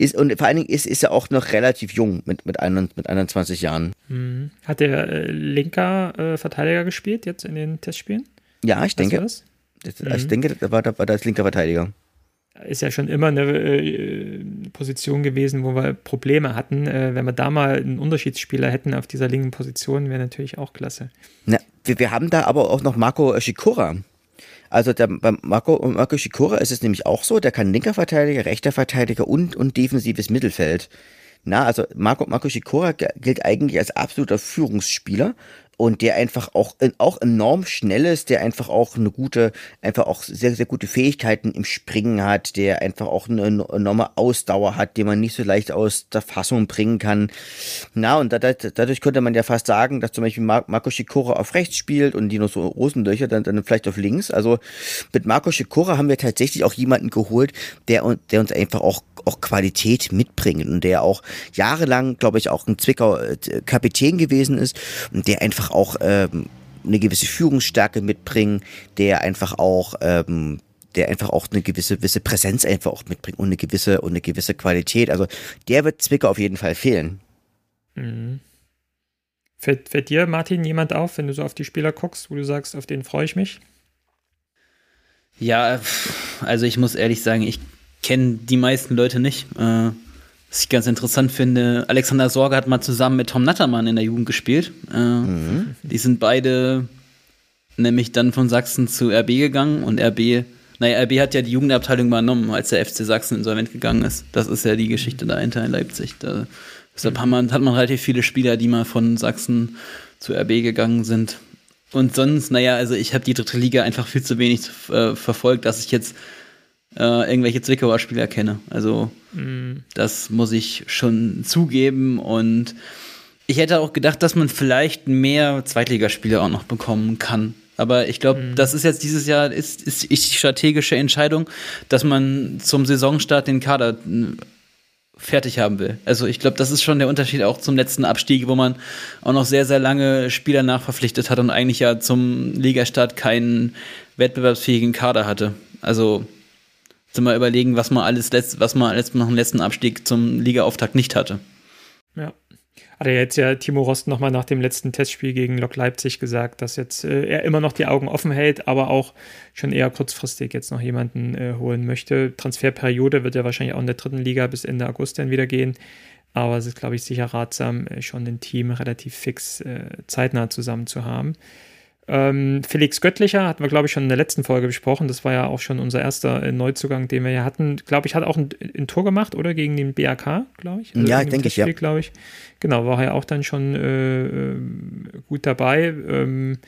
Ist, und vor allen Dingen ist, ist er auch noch relativ jung mit, mit, 21, mit 21 Jahren. Mhm. Hat der äh, linker äh, Verteidiger gespielt jetzt in den Testspielen? Ja, ich denke. Das? Das, mhm. Ich denke, da war, da war das linker Verteidiger. Ist ja schon immer eine äh, Position gewesen, wo wir Probleme hatten. Äh, wenn wir da mal einen Unterschiedsspieler hätten auf dieser linken Position, wäre natürlich auch klasse. Na, wir, wir haben da aber auch noch Marco Schikora. Also der, beim Marco, Marco Schikora ist es nämlich auch so, der kann linker Verteidiger, rechter Verteidiger und, und defensives Mittelfeld. Na, also Marco, Marco Schikora gilt eigentlich als absoluter Führungsspieler und der einfach auch, auch enorm schnell ist, der einfach auch eine gute, einfach auch sehr, sehr gute Fähigkeiten im Springen hat, der einfach auch eine enorme Ausdauer hat, die man nicht so leicht aus der Fassung bringen kann. Na, und dadurch könnte man ja fast sagen, dass zum Beispiel Marco Schikora auf rechts spielt und Dino Rosenlöcher dann, dann vielleicht auf links. Also mit Marco Schikora haben wir tatsächlich auch jemanden geholt, der, der uns einfach auch auch Qualität mitbringen und der auch jahrelang, glaube ich, auch ein Zwickau äh, Kapitän gewesen ist und der einfach auch ähm, eine gewisse Führungsstärke mitbringt, der einfach auch ähm, der einfach auch eine gewisse, gewisse Präsenz einfach auch mitbringt und eine gewisse und eine gewisse Qualität. Also der wird Zwickau auf jeden Fall fehlen. Mhm. Fällt, fällt dir, Martin, jemand auf, wenn du so auf die Spieler guckst, wo du sagst, auf den freue ich mich? Ja, also ich muss ehrlich sagen, ich kennen die meisten Leute nicht. Äh, was ich ganz interessant finde, Alexander Sorge hat mal zusammen mit Tom Nattermann in der Jugend gespielt. Äh, mhm. Die sind beide nämlich dann von Sachsen zu RB gegangen und RB, naja, RB hat ja die Jugendabteilung übernommen, als der FC Sachsen insolvent gegangen ist. Das ist ja die Geschichte dahinter in Leipzig. Da, deshalb hat man, hat man relativ viele Spieler, die mal von Sachsen zu RB gegangen sind. Und sonst, naja, also ich habe die dritte Liga einfach viel zu wenig äh, verfolgt, dass ich jetzt äh, irgendwelche Zwickauer Spieler kenne. Also mm. das muss ich schon zugeben. Und ich hätte auch gedacht, dass man vielleicht mehr Zweitligaspieler auch noch bekommen kann. Aber ich glaube, mhm. das ist jetzt dieses Jahr ist, ist, ist die strategische Entscheidung, dass man zum Saisonstart den Kader fertig haben will. Also ich glaube, das ist schon der Unterschied auch zum letzten Abstieg, wo man auch noch sehr, sehr lange Spieler nachverpflichtet hat und eigentlich ja zum Ligastart keinen wettbewerbsfähigen Kader hatte. Also sind wir überlegen, was man alles letzt, was man alles nach dem letzten Abstieg zum Ligaauftakt nicht hatte. Ja. Hat er jetzt ja Timo Rost nochmal nach dem letzten Testspiel gegen Lok Leipzig gesagt, dass jetzt äh, er immer noch die Augen offen hält, aber auch schon eher kurzfristig jetzt noch jemanden äh, holen möchte. Transferperiode wird ja wahrscheinlich auch in der dritten Liga bis Ende August dann wieder gehen. Aber es ist, glaube ich, sicher ratsam, äh, schon ein Team relativ fix äh, zeitnah zusammen zu haben. Ähm, Felix Göttlicher hatten wir, glaube ich, schon in der letzten Folge besprochen. Das war ja auch schon unser erster äh, Neuzugang, den wir ja hatten. Glaube ich, hat auch ein, ein, Tor gemacht, oder? Gegen den BAK, glaube ich. Also ja, denke ich, ja. glaube ich. Genau, war ja auch dann schon äh, äh gut dabei. Ähm,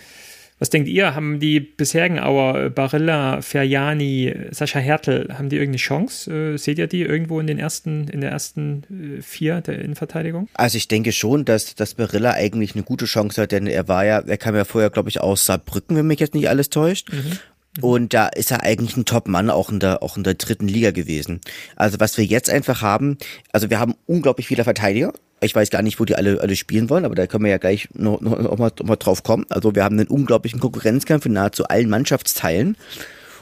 was denkt ihr? Haben die bisherigen Auer, äh, Barilla, Ferjani, Sascha Hertel, haben die irgendeine Chance? Äh, seht ihr die irgendwo in den ersten, in der ersten äh, vier der Innenverteidigung? Also ich denke schon, dass, dass Barilla eigentlich eine gute Chance hat, denn er war ja, er kam ja vorher, glaube ich, aus Saarbrücken, wenn mich jetzt nicht alles täuscht. Mhm. Und da ist er eigentlich ein Top-Mann auch in der, auch in der dritten Liga gewesen. Also was wir jetzt einfach haben, also wir haben unglaublich viele Verteidiger. Ich weiß gar nicht, wo die alle, alle spielen wollen, aber da können wir ja gleich noch, noch, noch, mal, noch mal drauf kommen. Also wir haben einen unglaublichen Konkurrenzkampf in nahezu allen Mannschaftsteilen.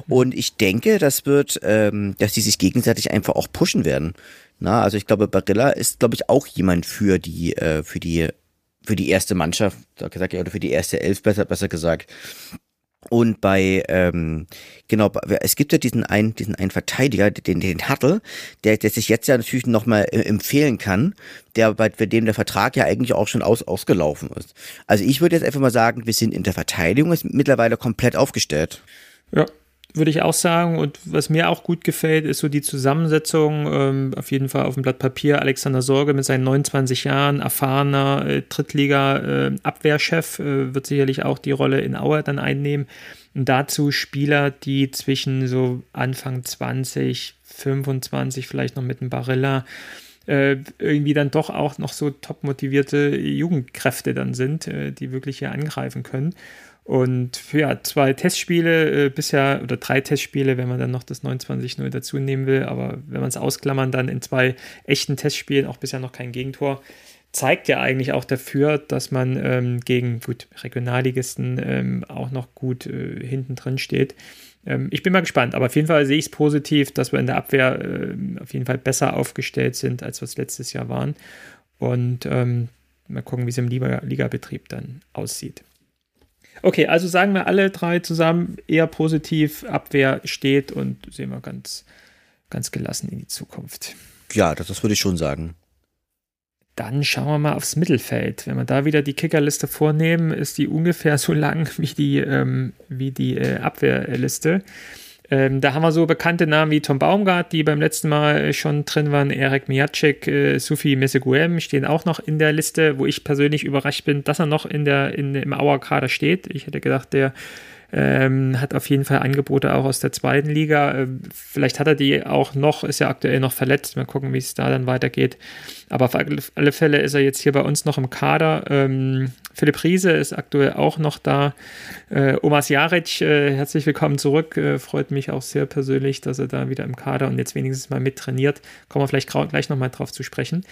Und ich denke, das wird, ähm, dass die sich gegenseitig einfach auch pushen werden. Na, also ich glaube, Barilla ist, glaube ich, auch jemand für die, äh, für die, für die erste Mannschaft, gesagt, oder für die erste Elf, besser, besser gesagt. Und bei, ähm, genau, es gibt ja diesen einen, diesen einen Verteidiger, den, den Hattel, der, der sich jetzt ja natürlich nochmal äh, empfehlen kann, der, bei, bei dem der Vertrag ja eigentlich auch schon aus, ausgelaufen ist. Also ich würde jetzt einfach mal sagen, wir sind in der Verteidigung ist mittlerweile komplett aufgestellt. Ja, würde ich auch sagen. Und was mir auch gut gefällt, ist so die Zusammensetzung. Ähm, auf jeden Fall auf dem Blatt Papier. Alexander Sorge mit seinen 29 Jahren, erfahrener äh, Drittliga-Abwehrchef, äh, äh, wird sicherlich auch die Rolle in Auer dann einnehmen. Und dazu Spieler, die zwischen so Anfang 20, 25, vielleicht noch mit einem Barilla, äh, irgendwie dann doch auch noch so top motivierte Jugendkräfte dann sind, äh, die wirklich hier angreifen können. Und ja, zwei Testspiele äh, bisher oder drei Testspiele, wenn man dann noch das 29-0 dazu nehmen will, aber wenn man es ausklammern, dann in zwei echten Testspielen auch bisher noch kein Gegentor. Zeigt ja eigentlich auch dafür, dass man ähm, gegen gut Regionalligisten ähm, auch noch gut äh, hinten drin steht. Ähm, ich bin mal gespannt, aber auf jeden Fall sehe ich es positiv, dass wir in der Abwehr äh, auf jeden Fall besser aufgestellt sind, als wir es letztes Jahr waren. Und ähm, mal gucken, wie es im Liga-Betrieb dann aussieht. Okay, also sagen wir alle drei zusammen eher positiv, Abwehr steht und sehen wir ganz, ganz gelassen in die Zukunft. Ja, das, das würde ich schon sagen. Dann schauen wir mal aufs Mittelfeld. Wenn wir da wieder die Kickerliste vornehmen, ist die ungefähr so lang wie die, ähm, wie die äh, Abwehrliste. Ähm, da haben wir so bekannte Namen wie Tom Baumgart, die beim letzten Mal schon drin waren. Erik Miacek, äh, Sufi Meseguem stehen auch noch in der Liste, wo ich persönlich überrascht bin, dass er noch in der, in, im Auer-Kader steht. Ich hätte gedacht, der ähm, hat auf jeden Fall Angebote auch aus der zweiten Liga. Ähm, vielleicht hat er die auch noch, ist ja aktuell noch verletzt. Mal gucken, wie es da dann weitergeht. Aber auf alle Fälle ist er jetzt hier bei uns noch im Kader. Ähm, Philipp Riese ist aktuell auch noch da. Äh, Omas Jaric, äh, herzlich willkommen zurück. Äh, freut mich auch sehr persönlich, dass er da wieder im Kader und jetzt wenigstens mal mit trainiert. Kommen wir vielleicht gleich nochmal drauf zu sprechen.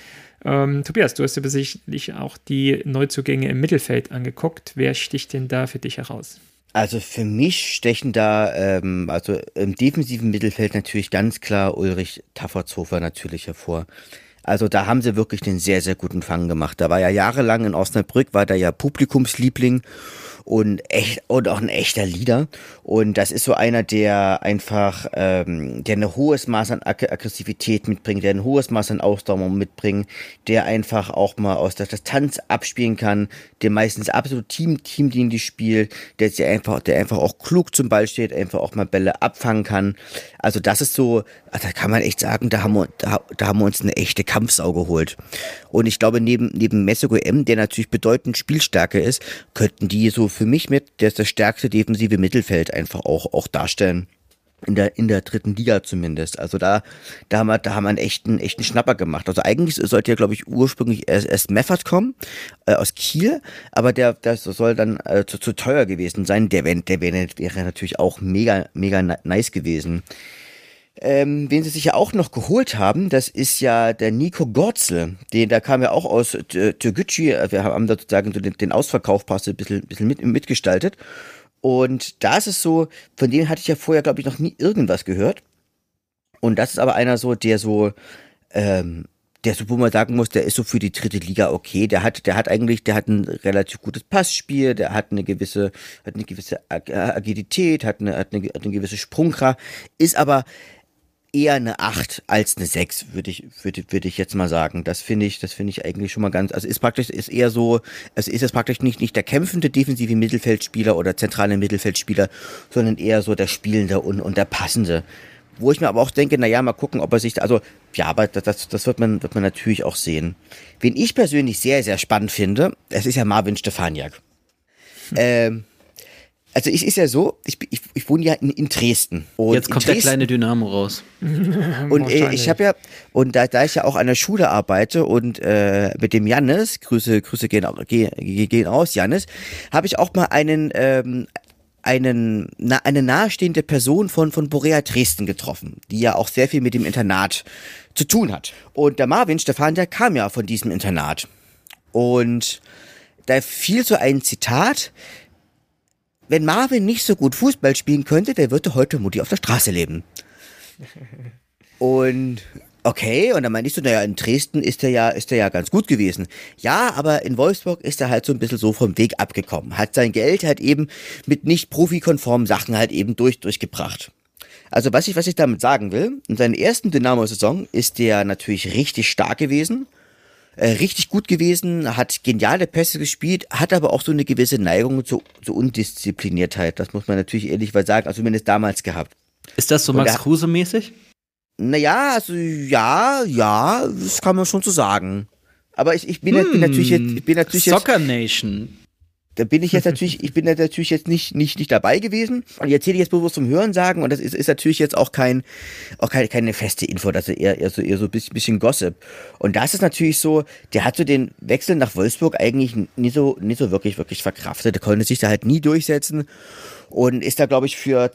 Ähm, Tobias, du hast dir sicherlich auch die Neuzugänge im Mittelfeld angeguckt. Wer sticht denn da für dich heraus? Also für mich stechen da, ähm, also im defensiven Mittelfeld natürlich ganz klar Ulrich Taffertshofer natürlich hervor. Also da haben sie wirklich den sehr, sehr guten Fang gemacht. Da war ja jahrelang in Osnabrück, war da ja Publikumsliebling und echt und auch ein echter Leader. Und das ist so einer, der einfach, ähm, der ein hohes Maß an Ag Aggressivität mitbringt, der ein hohes Maß an Ausdauer mitbringt, der einfach auch mal aus der Distanz abspielen kann, der meistens absolut Team Teamdienlich spielt, der sich einfach, der einfach auch klug zum Ball steht, einfach auch mal Bälle abfangen kann. Also das ist so, also da kann man echt sagen, da haben wir, da, da haben wir uns eine echte Kampfsau geholt. Und ich glaube, neben, neben Messego M, der natürlich bedeutend Spielstärke ist, könnten die so für mich mit das, das stärkste defensive Mittelfeld einfach auch, auch darstellen. In der, in der dritten Liga zumindest. Also da, da haben wir, da haben wir einen echten, echten Schnapper gemacht. Also eigentlich sollte ja, glaube ich, ursprünglich erst, erst Meffert kommen, äh, aus Kiel, aber der, das soll dann äh, zu, zu teuer gewesen sein. Der, der wäre, wäre natürlich auch mega, mega nice gewesen. Ähm, wen sie sich ja auch noch geholt haben, das ist ja der Nico Gorzel. Den, der kam ja auch aus Türkgücü. Wir haben sozusagen den, den Ausverkauf ein bisschen, bisschen mit, mitgestaltet. Und da ist es so, von dem hatte ich ja vorher, glaube ich, noch nie irgendwas gehört. Und das ist aber einer so, der so, ähm, der so, wo man sagen muss, der ist so für die dritte Liga okay. Der hat, der hat eigentlich, der hat ein relativ gutes Passspiel, der hat eine gewisse, hat eine gewisse Agilität, hat eine, hat eine, hat eine gewisse Sprungkraft, ist aber eher eine 8 als eine 6, würde ich, würde, würde ich jetzt mal sagen. Das finde ich, das finde ich eigentlich schon mal ganz, also ist praktisch, ist eher so, es ist es praktisch nicht, nicht der kämpfende defensive Mittelfeldspieler oder zentrale Mittelfeldspieler, sondern eher so der spielende und, und der passende. Wo ich mir aber auch denke, naja, mal gucken, ob er sich, also, ja, aber das, das wird man, wird man natürlich auch sehen. Wen ich persönlich sehr, sehr spannend finde, es ist ja Marvin Stefaniak. Hm. Ähm, also es ist ja so, ich, ich, ich wohne ja in, in Dresden. Und Jetzt kommt Dresden, der kleine Dynamo raus. und äh, ich habe ja, und da, da ich ja auch an der Schule arbeite und äh, mit dem Jannis, Grüße, Grüße gehen, gehen, gehen aus, Jannis, habe ich auch mal einen, ähm, einen, na, eine nahestehende Person von, von Borea Dresden getroffen, die ja auch sehr viel mit dem Internat zu tun hat. Und der Marvin Stefan, der kam ja von diesem Internat. Und da fiel so ein Zitat, wenn Marvin nicht so gut Fußball spielen könnte, der würde heute Mutti auf der Straße leben. Und okay, und dann meinte ich so, naja, in Dresden ist er ja, ist er ja ganz gut gewesen. Ja, aber in Wolfsburg ist er halt so ein bisschen so vom Weg abgekommen. Hat sein Geld halt eben mit nicht profikonformen Sachen halt eben durch, durchgebracht. Also was ich, was ich damit sagen will, in seiner ersten Dynamo-Saison ist der natürlich richtig stark gewesen äh, richtig gut gewesen, hat geniale Pässe gespielt, hat aber auch so eine gewisse Neigung zur, zur Undiszipliniertheit. Das muss man natürlich ehrlich mal sagen, also zumindest damals gehabt. Ist das so Max Kruse-mäßig? Naja, also ja, ja, das kann man schon so sagen. Aber ich, ich bin, hm, bin natürlich jetzt, ich bin natürlich Soccer Nation da bin ich jetzt natürlich, ich bin da natürlich jetzt nicht, nicht, nicht dabei gewesen. Und ich erzähle jetzt bewusst zum Hören sagen, und das ist, ist natürlich jetzt auch kein, auch keine, keine feste Info, das ist eher, eher so, eher so ein bisschen, bisschen Gossip. Und da ist es natürlich so, der hat so den Wechsel nach Wolfsburg eigentlich nie so, nie so wirklich, wirklich verkraftet. Der konnte sich da halt nie durchsetzen und ist da, glaube ich, für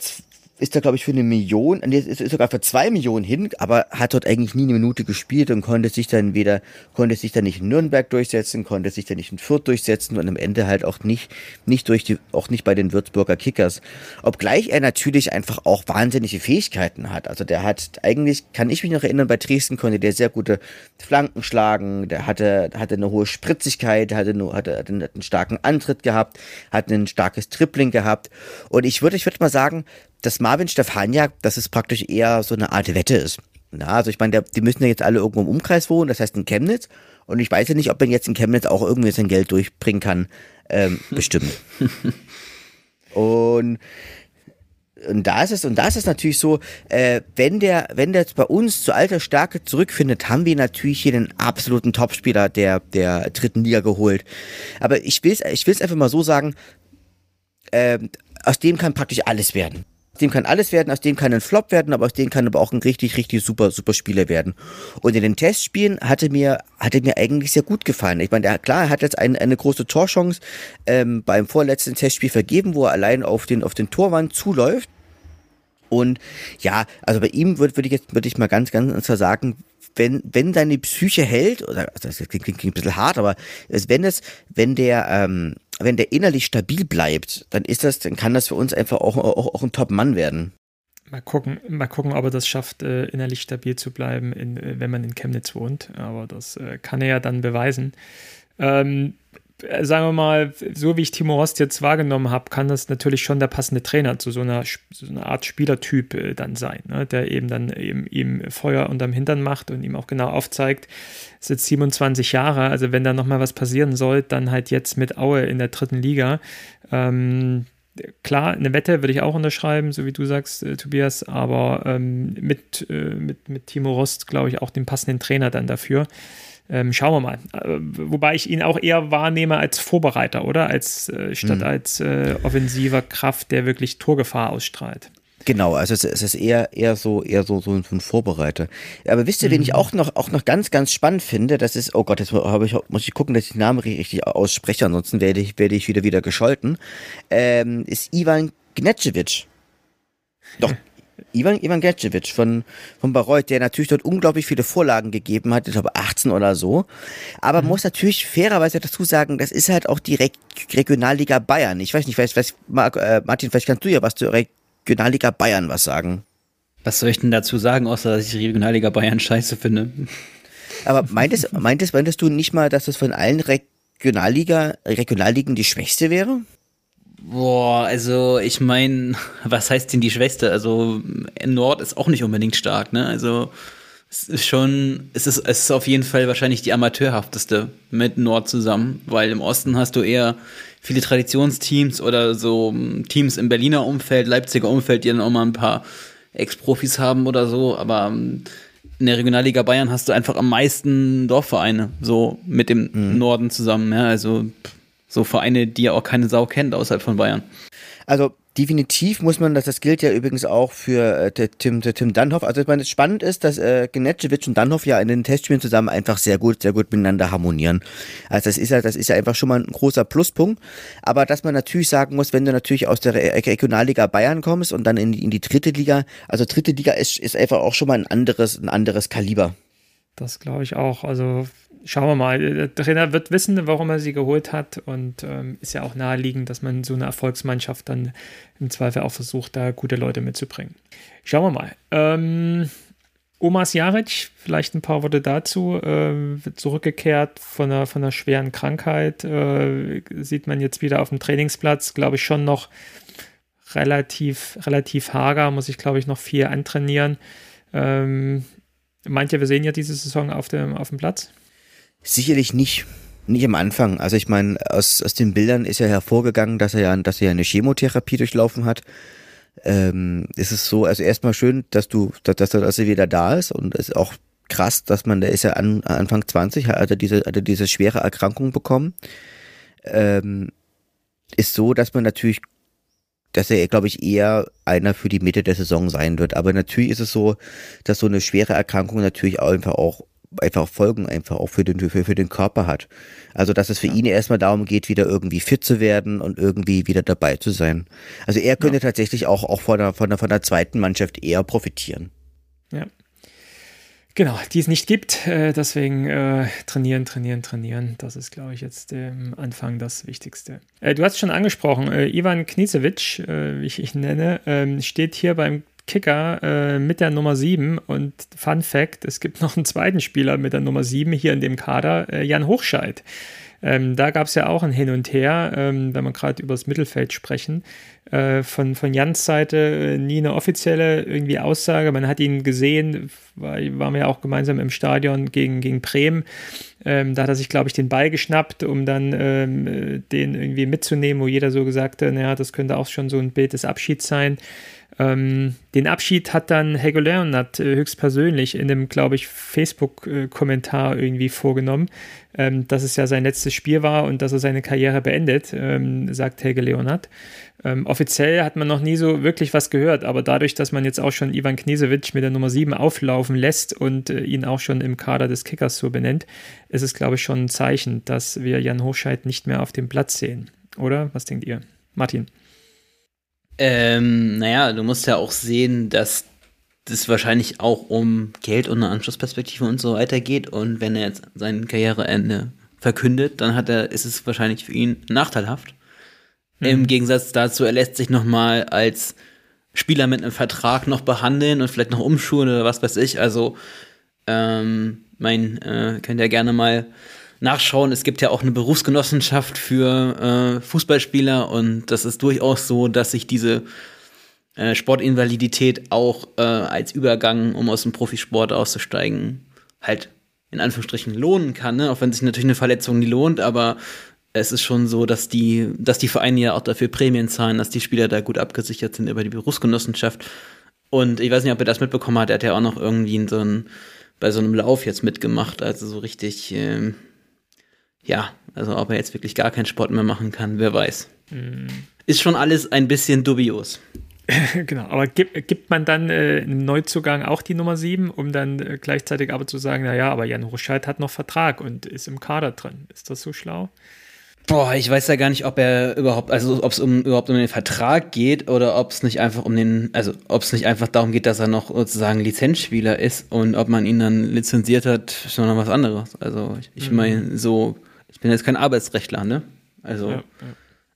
ist da, glaube ich, für eine Million, ist, ist sogar für zwei Millionen hin, aber hat dort eigentlich nie eine Minute gespielt und konnte sich dann weder, konnte sich dann nicht in Nürnberg durchsetzen, konnte sich dann nicht in Fürth durchsetzen und am Ende halt auch nicht, nicht durch die, auch nicht bei den Würzburger Kickers. Obgleich er natürlich einfach auch wahnsinnige Fähigkeiten hat. Also der hat eigentlich, kann ich mich noch erinnern, bei Dresden konnte der sehr gute Flanken schlagen, der hatte, hatte eine hohe Spritzigkeit, hatte, nur, hatte, hatte einen starken Antritt gehabt, hat ein starkes Tripling gehabt und ich würde, ich würde mal sagen, dass Marvin Stefaniak, dass es praktisch eher so eine Art Wette ist. Na, also ich meine, die müssen ja jetzt alle irgendwo im Umkreis wohnen, das heißt in Chemnitz. Und ich weiß ja nicht, ob man jetzt in Chemnitz auch irgendwie sein Geld durchbringen kann. Ähm, bestimmt. und und da ist es, und da ist es natürlich so, äh, wenn der, wenn der jetzt bei uns zu alter Stärke zurückfindet, haben wir natürlich hier den absoluten Topspieler der, der dritten Liga geholt. Aber ich will es ich will's einfach mal so sagen, äh, aus dem kann praktisch alles werden. Aus dem kann alles werden, aus dem kann ein Flop werden, aber aus dem kann aber auch ein richtig, richtig super, super Spieler werden. Und in den Testspielen hatte mir, hatte mir eigentlich sehr gut gefallen. Ich meine, klar, er hat jetzt eine, eine große Torchance ähm, beim vorletzten Testspiel vergeben, wo er allein auf den, auf den Torwand zuläuft. Und ja, also bei ihm würde würd ich jetzt, würde ich mal ganz, ganz sagen, wenn, wenn deine Psyche hält, oder also das klingt, klingt, klingt ein bisschen hart, aber wenn es, wenn der, ähm, wenn der innerlich stabil bleibt, dann ist das, dann kann das für uns einfach auch, auch, auch ein Top-Mann werden. Mal gucken, mal gucken, ob er das schafft, äh, innerlich stabil zu bleiben, in, äh, wenn man in Chemnitz wohnt. Aber das äh, kann er ja dann beweisen. Ähm, äh, sagen wir mal, so wie ich Timo Rost jetzt wahrgenommen habe, kann das natürlich schon der passende Trainer zu so einer, so einer Art Spielertyp äh, dann sein, ne? der eben dann eben ihm Feuer unterm Hintern macht und ihm auch genau aufzeigt, ist jetzt 27 Jahre, also wenn da nochmal was passieren soll, dann halt jetzt mit Aue in der dritten Liga. Ähm, klar, eine Wette würde ich auch unterschreiben, so wie du sagst, äh, Tobias, aber ähm, mit, äh, mit, mit Timo Rost, glaube ich, auch den passenden Trainer dann dafür. Ähm, schauen wir mal. Äh, wobei ich ihn auch eher wahrnehme als Vorbereiter, oder? Als äh, statt mhm. als äh, offensiver Kraft, der wirklich Torgefahr ausstrahlt. Genau, also es, es, ist eher eher so eher so so ein Vorbereiter. Aber wisst ihr, mhm. wen ich auch noch auch noch ganz ganz spannend finde, das ist oh Gott, jetzt ich muss ich gucken, dass ich den Namen richtig ausspreche, ansonsten werde ich werde ich wieder wieder gescholten. Ähm, ist Ivan Gnetschewitsch. Doch Ivan, Ivan Gercevic von, von Bayreuth, der natürlich dort unglaublich viele Vorlagen gegeben hat, ich glaube 18 oder so. Aber mhm. muss natürlich fairerweise dazu sagen, das ist halt auch die Re Regionalliga Bayern. Ich weiß nicht, weiß, weiß, äh, Martin, vielleicht kannst du ja was zur Regionalliga Bayern was sagen. Was soll ich denn dazu sagen, außer dass ich Regionalliga Bayern scheiße finde? Aber meintest, meintest, meintest du nicht mal, dass das von allen Regionalliga, Regionalligen die schwächste wäre? Boah, also ich meine, was heißt denn die Schwächste? Also Nord ist auch nicht unbedingt stark, ne? Also es ist schon, es ist, es ist auf jeden Fall wahrscheinlich die amateurhafteste mit Nord zusammen, weil im Osten hast du eher viele Traditionsteams oder so Teams im Berliner Umfeld, Leipziger Umfeld, die dann auch mal ein paar Ex-Profis haben oder so, aber ähm, in der Regionalliga Bayern hast du einfach am meisten Dorfvereine, so mit dem mhm. Norden zusammen, ja, also so Vereine, die ja auch keine Sau kennt außerhalb von Bayern. Also definitiv muss man, das, das gilt ja übrigens auch für äh, Tim, Tim Danhoff. Also ich meine, spannend ist, dass äh, Genetschewitsch und Danhoff ja in den Testspielen zusammen einfach sehr gut, sehr gut miteinander harmonieren. Also das ist ja, das ist ja einfach schon mal ein großer Pluspunkt. Aber dass man natürlich sagen muss, wenn du natürlich aus der Regionalliga Bayern kommst und dann in die, in die dritte Liga, also dritte Liga ist, ist einfach auch schon mal ein anderes, ein anderes Kaliber. Das glaube ich auch. Also schauen wir mal. Der Trainer wird wissen, warum er sie geholt hat und ähm, ist ja auch naheliegend, dass man so eine Erfolgsmannschaft dann im Zweifel auch versucht, da gute Leute mitzubringen. Schauen wir mal. Ähm, Omas Jaric, vielleicht ein paar Worte dazu, äh, wird zurückgekehrt von einer, von einer schweren Krankheit, äh, sieht man jetzt wieder auf dem Trainingsplatz, glaube ich, schon noch relativ, relativ hager, muss ich, glaube ich, noch viel antrainieren. Ähm, meint wir sehen ja diese Saison auf dem, auf dem Platz? Sicherlich nicht. Nicht am Anfang. Also ich meine, aus, aus den Bildern ist ja hervorgegangen, dass er ja, dass er ja eine Chemotherapie durchlaufen hat. Ähm, ist es so, also erstmal schön, dass du, dass, dass er wieder da ist und es ist auch krass, dass man, der ist ja an, Anfang 20, hat er diese, hat er diese schwere Erkrankung bekommen. Ähm, ist so, dass man natürlich, dass er, glaube ich, eher einer für die Mitte der Saison sein wird. Aber natürlich ist es so, dass so eine schwere Erkrankung natürlich auch einfach auch einfach Folgen einfach auch für den, für, für den Körper hat. Also, dass es für ja. ihn erstmal darum geht, wieder irgendwie fit zu werden und irgendwie wieder dabei zu sein. Also, er könnte ja. tatsächlich auch, auch von der, von der, von der zweiten Mannschaft eher profitieren. Ja. Genau, die es nicht gibt. Äh, deswegen äh, trainieren, trainieren, trainieren. Das ist, glaube ich, jetzt am Anfang das Wichtigste. Äh, du hast es schon angesprochen, äh, Ivan Knisewitsch, äh, wie ich ihn nenne, ähm, steht hier beim Kicker äh, mit der Nummer 7 und Fun Fact, es gibt noch einen zweiten Spieler mit der Nummer 7 hier in dem Kader, äh, Jan Hochscheid. Ähm, da gab es ja auch ein Hin und Her, ähm, wenn wir gerade über das Mittelfeld sprechen. Äh, von, von Jans Seite äh, nie eine offizielle irgendwie Aussage. Man hat ihn gesehen, war, waren wir ja auch gemeinsam im Stadion gegen, gegen Bremen. Ähm, da hat er sich, glaube ich, den Ball geschnappt, um dann ähm, den irgendwie mitzunehmen, wo jeder so gesagt hat, naja, das könnte auch schon so ein Bild des Abschieds sein. Ähm, den Abschied hat dann Helgo Leonard äh, höchstpersönlich in einem, glaube ich, Facebook-Kommentar irgendwie vorgenommen, ähm, dass es ja sein letztes Spiel war und dass er seine Karriere beendet, ähm, sagt Helge Leonard. Ähm, offiziell hat man noch nie so wirklich was gehört, aber dadurch, dass man jetzt auch schon Ivan Knesewitsch mit der Nummer 7 auflaufen lässt und äh, ihn auch schon im Kader des Kickers so benennt, ist es, glaube ich, schon ein Zeichen, dass wir Jan Hochscheid nicht mehr auf dem Platz sehen. Oder? Was denkt ihr? Martin? Ähm, naja, du musst ja auch sehen, dass das wahrscheinlich auch um Geld und eine Anschlussperspektive und so weiter geht. Und wenn er jetzt sein Karriereende verkündet, dann hat er, ist es wahrscheinlich für ihn nachteilhaft. Mhm. Im Gegensatz dazu, er lässt sich nochmal als Spieler mit einem Vertrag noch behandeln und vielleicht noch umschulen oder was weiß ich. Also, ähm, mein, äh, könnt ihr gerne mal nachschauen. Es gibt ja auch eine Berufsgenossenschaft für äh, Fußballspieler und das ist durchaus so, dass sich diese äh, Sportinvalidität auch äh, als Übergang, um aus dem Profisport auszusteigen, halt in Anführungsstrichen lohnen kann, ne? auch wenn sich natürlich eine Verletzung nie lohnt, aber es ist schon so, dass die, dass die Vereine ja auch dafür Prämien zahlen, dass die Spieler da gut abgesichert sind über die Berufsgenossenschaft. Und ich weiß nicht, ob er das mitbekommen hat, er hat ja auch noch irgendwie so ein bei so einem Lauf jetzt mitgemacht. Also so richtig, ähm, ja, also ob er jetzt wirklich gar keinen Sport mehr machen kann, wer weiß. Mhm. Ist schon alles ein bisschen dubios. genau, aber gibt, gibt man dann äh, im Neuzugang auch die Nummer 7, um dann äh, gleichzeitig aber zu sagen, naja, aber Jan Ruscheid hat noch Vertrag und ist im Kader drin. Ist das so schlau? Boah, ich weiß ja gar nicht, ob er überhaupt, also ob es um, überhaupt um den Vertrag geht oder ob es nicht einfach um den, also ob es nicht einfach darum geht, dass er noch sozusagen Lizenzspieler ist und ob man ihn dann lizenziert hat, ist noch was anderes. Also ich, ich mhm. meine, so, bin jetzt kein Arbeitsrechtler, ne? Also. Ja, ja.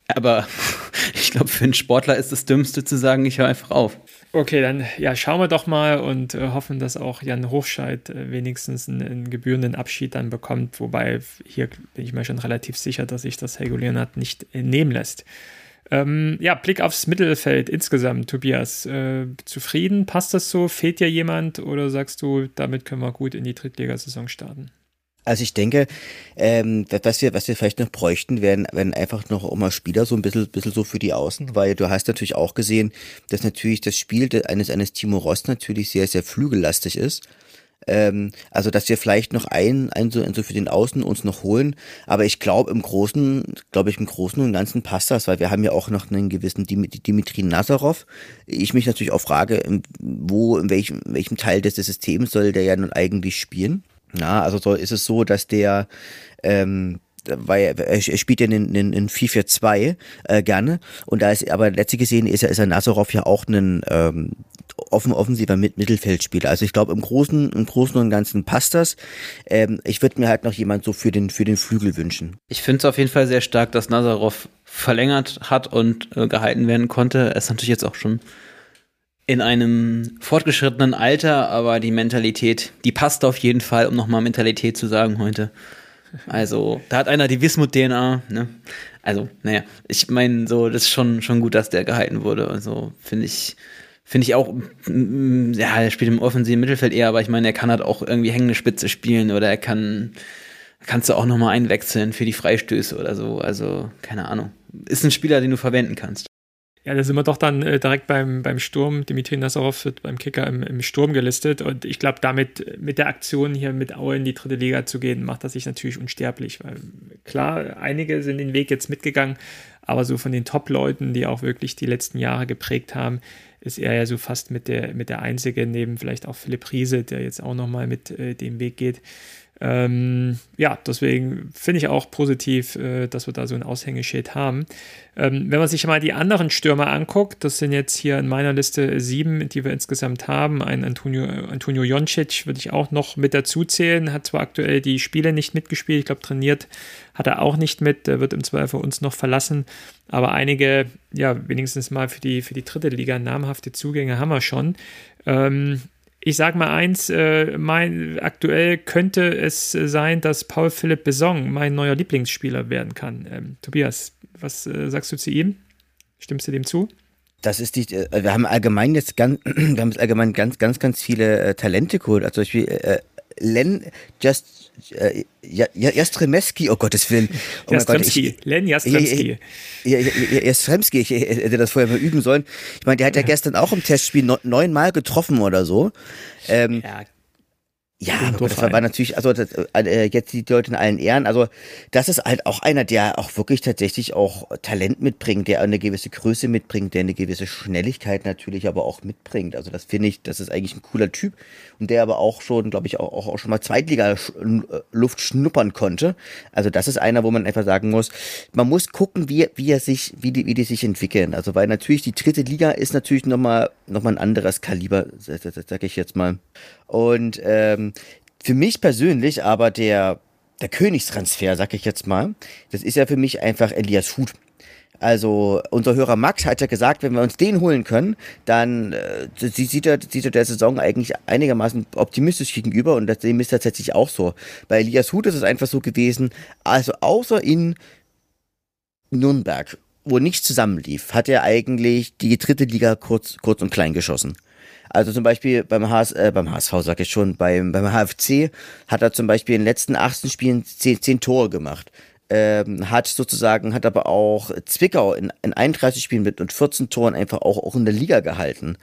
Aber ich glaube, für einen Sportler ist das Dümmste zu sagen, ich höre einfach auf. Okay, dann ja, schauen wir doch mal und äh, hoffen, dass auch Jan Hochscheid äh, wenigstens einen, einen, gebührenden Abschied dann bekommt. Wobei hier bin ich mir schon relativ sicher, dass sich das Helgo Leonard nicht äh, nehmen lässt. Ähm, ja, Blick aufs Mittelfeld insgesamt, Tobias. Äh, zufrieden? Passt das so? Fehlt dir jemand oder sagst du, damit können wir gut in die Drittligasaison starten? Also ich denke, ähm, was wir, was wir vielleicht noch bräuchten, wären, wären einfach noch immer Spieler so ein bisschen, bisschen so für die Außen, weil du hast natürlich auch gesehen, dass natürlich das Spiel eines, eines Timo Ross natürlich sehr, sehr flügellastig ist. Ähm, also, dass wir vielleicht noch einen, einen so, einen so für den Außen uns noch holen. Aber ich glaube, im Großen, glaube ich, im Großen und Ganzen passt das, weil wir haben ja auch noch einen gewissen Dimitri Nazarov. Ich mich natürlich auch frage, wo, in welchem, in welchem Teil des Systems soll der ja nun eigentlich spielen? Na, also so ist es so, dass der ähm, weil er, spielt ja in, in, in 4-4-2 äh, gerne und da ist aber letztlich gesehen ist er, ist er Nazarov ja auch ein ähm, offen offensiver Mit Mittelfeldspieler. Also ich glaube im Großen im Großen und Ganzen passt das. Ähm, ich würde mir halt noch jemand so für den für den Flügel wünschen. Ich finde es auf jeden Fall sehr stark, dass Nazarov verlängert hat und äh, gehalten werden konnte. Er ist natürlich jetzt auch schon in einem fortgeschrittenen Alter, aber die Mentalität, die passt auf jeden Fall, um nochmal Mentalität zu sagen heute. Also, da hat einer die Wismut-DNA, ne? Also, naja, ich meine, so, das ist schon, schon gut, dass der gehalten wurde. Also, finde ich, finde ich auch, mm, ja, er spielt im offensiven Mittelfeld eher, aber ich meine, er kann halt auch irgendwie hängende Spitze spielen oder er kann, kannst du auch nochmal einwechseln für die Freistöße oder so. Also, keine Ahnung. Ist ein Spieler, den du verwenden kannst. Ja, da sind wir doch dann äh, direkt beim, beim Sturm. Dimitri Nazarov wird beim Kicker im, im Sturm gelistet. Und ich glaube, damit mit der Aktion hier mit Aue in die dritte Liga zu gehen, macht das sich natürlich unsterblich. Weil klar, einige sind den Weg jetzt mitgegangen, aber so von den Top-Leuten, die auch wirklich die letzten Jahre geprägt haben, ist er ja so fast mit der, mit der Einzige, neben vielleicht auch Philipp Riese, der jetzt auch nochmal mit äh, dem Weg geht. Ähm, ja, deswegen finde ich auch positiv, äh, dass wir da so ein Aushängeschild haben. Ähm, wenn man sich mal die anderen Stürmer anguckt, das sind jetzt hier in meiner Liste sieben, die wir insgesamt haben. Ein Antonio, Antonio Joncic würde ich auch noch mit dazu zählen, hat zwar aktuell die Spiele nicht mitgespielt, ich glaube trainiert hat er auch nicht mit, der wird im Zweifel uns noch verlassen, aber einige, ja, wenigstens mal für die, für die dritte Liga namhafte Zugänge haben wir schon. Ähm, ich sage mal eins, äh, mein, aktuell könnte es sein, dass Paul Philipp Besong mein neuer Lieblingsspieler werden kann. Ähm, Tobias, was äh, sagst du zu ihm? Stimmst du dem zu? Das ist die, äh, wir haben allgemein jetzt ganz, wir haben allgemein ganz, ganz, ganz viele äh, Talente geholt. Also Beispiel äh, Len Just äh, Jastremski, oh Gottes Willen. Oh Jastremski, Gott, ich, Len Jastremski. Jastremski, ich hätte das vorher mal üben sollen. Ich meine, der hat ja gestern auch im Testspiel neunmal getroffen oder so. Ähm, ja, ja, aber das war, war natürlich, also das, äh, jetzt die Leute in allen Ehren. Also das ist halt auch einer, der auch wirklich tatsächlich auch Talent mitbringt, der eine gewisse Größe mitbringt, der eine gewisse Schnelligkeit natürlich aber auch mitbringt. Also das finde ich, das ist eigentlich ein cooler Typ und der aber auch schon, glaube ich, auch, auch schon mal Zweitliga-Luft schnuppern konnte. Also das ist einer, wo man einfach sagen muss, man muss gucken, wie, wie er sich, wie die, wie die sich entwickeln. Also weil natürlich die dritte Liga ist natürlich nochmal noch mal ein anderes Kaliber, sag ich jetzt mal. Und ähm, für mich persönlich aber der, der Königstransfer, sag ich jetzt mal, das ist ja für mich einfach Elias Huth. Also unser Hörer Max hat ja gesagt, wenn wir uns den holen können, dann äh, sieht, er, sieht er der Saison eigentlich einigermaßen optimistisch gegenüber und das ist tatsächlich auch so. Bei Elias Huth ist es einfach so gewesen, also außer in Nürnberg, wo nichts zusammenlief, hat er eigentlich die dritte Liga kurz, kurz und klein geschossen. Also zum Beispiel beim, HS, äh, beim HSV, sag ich schon, beim, beim HFC hat er zum Beispiel in den letzten 18 Spielen 10, 10 Tore gemacht. Ähm, hat sozusagen, hat aber auch Zwickau in, in 31 Spielen mit und 14 Toren einfach auch, auch in der Liga gehalten.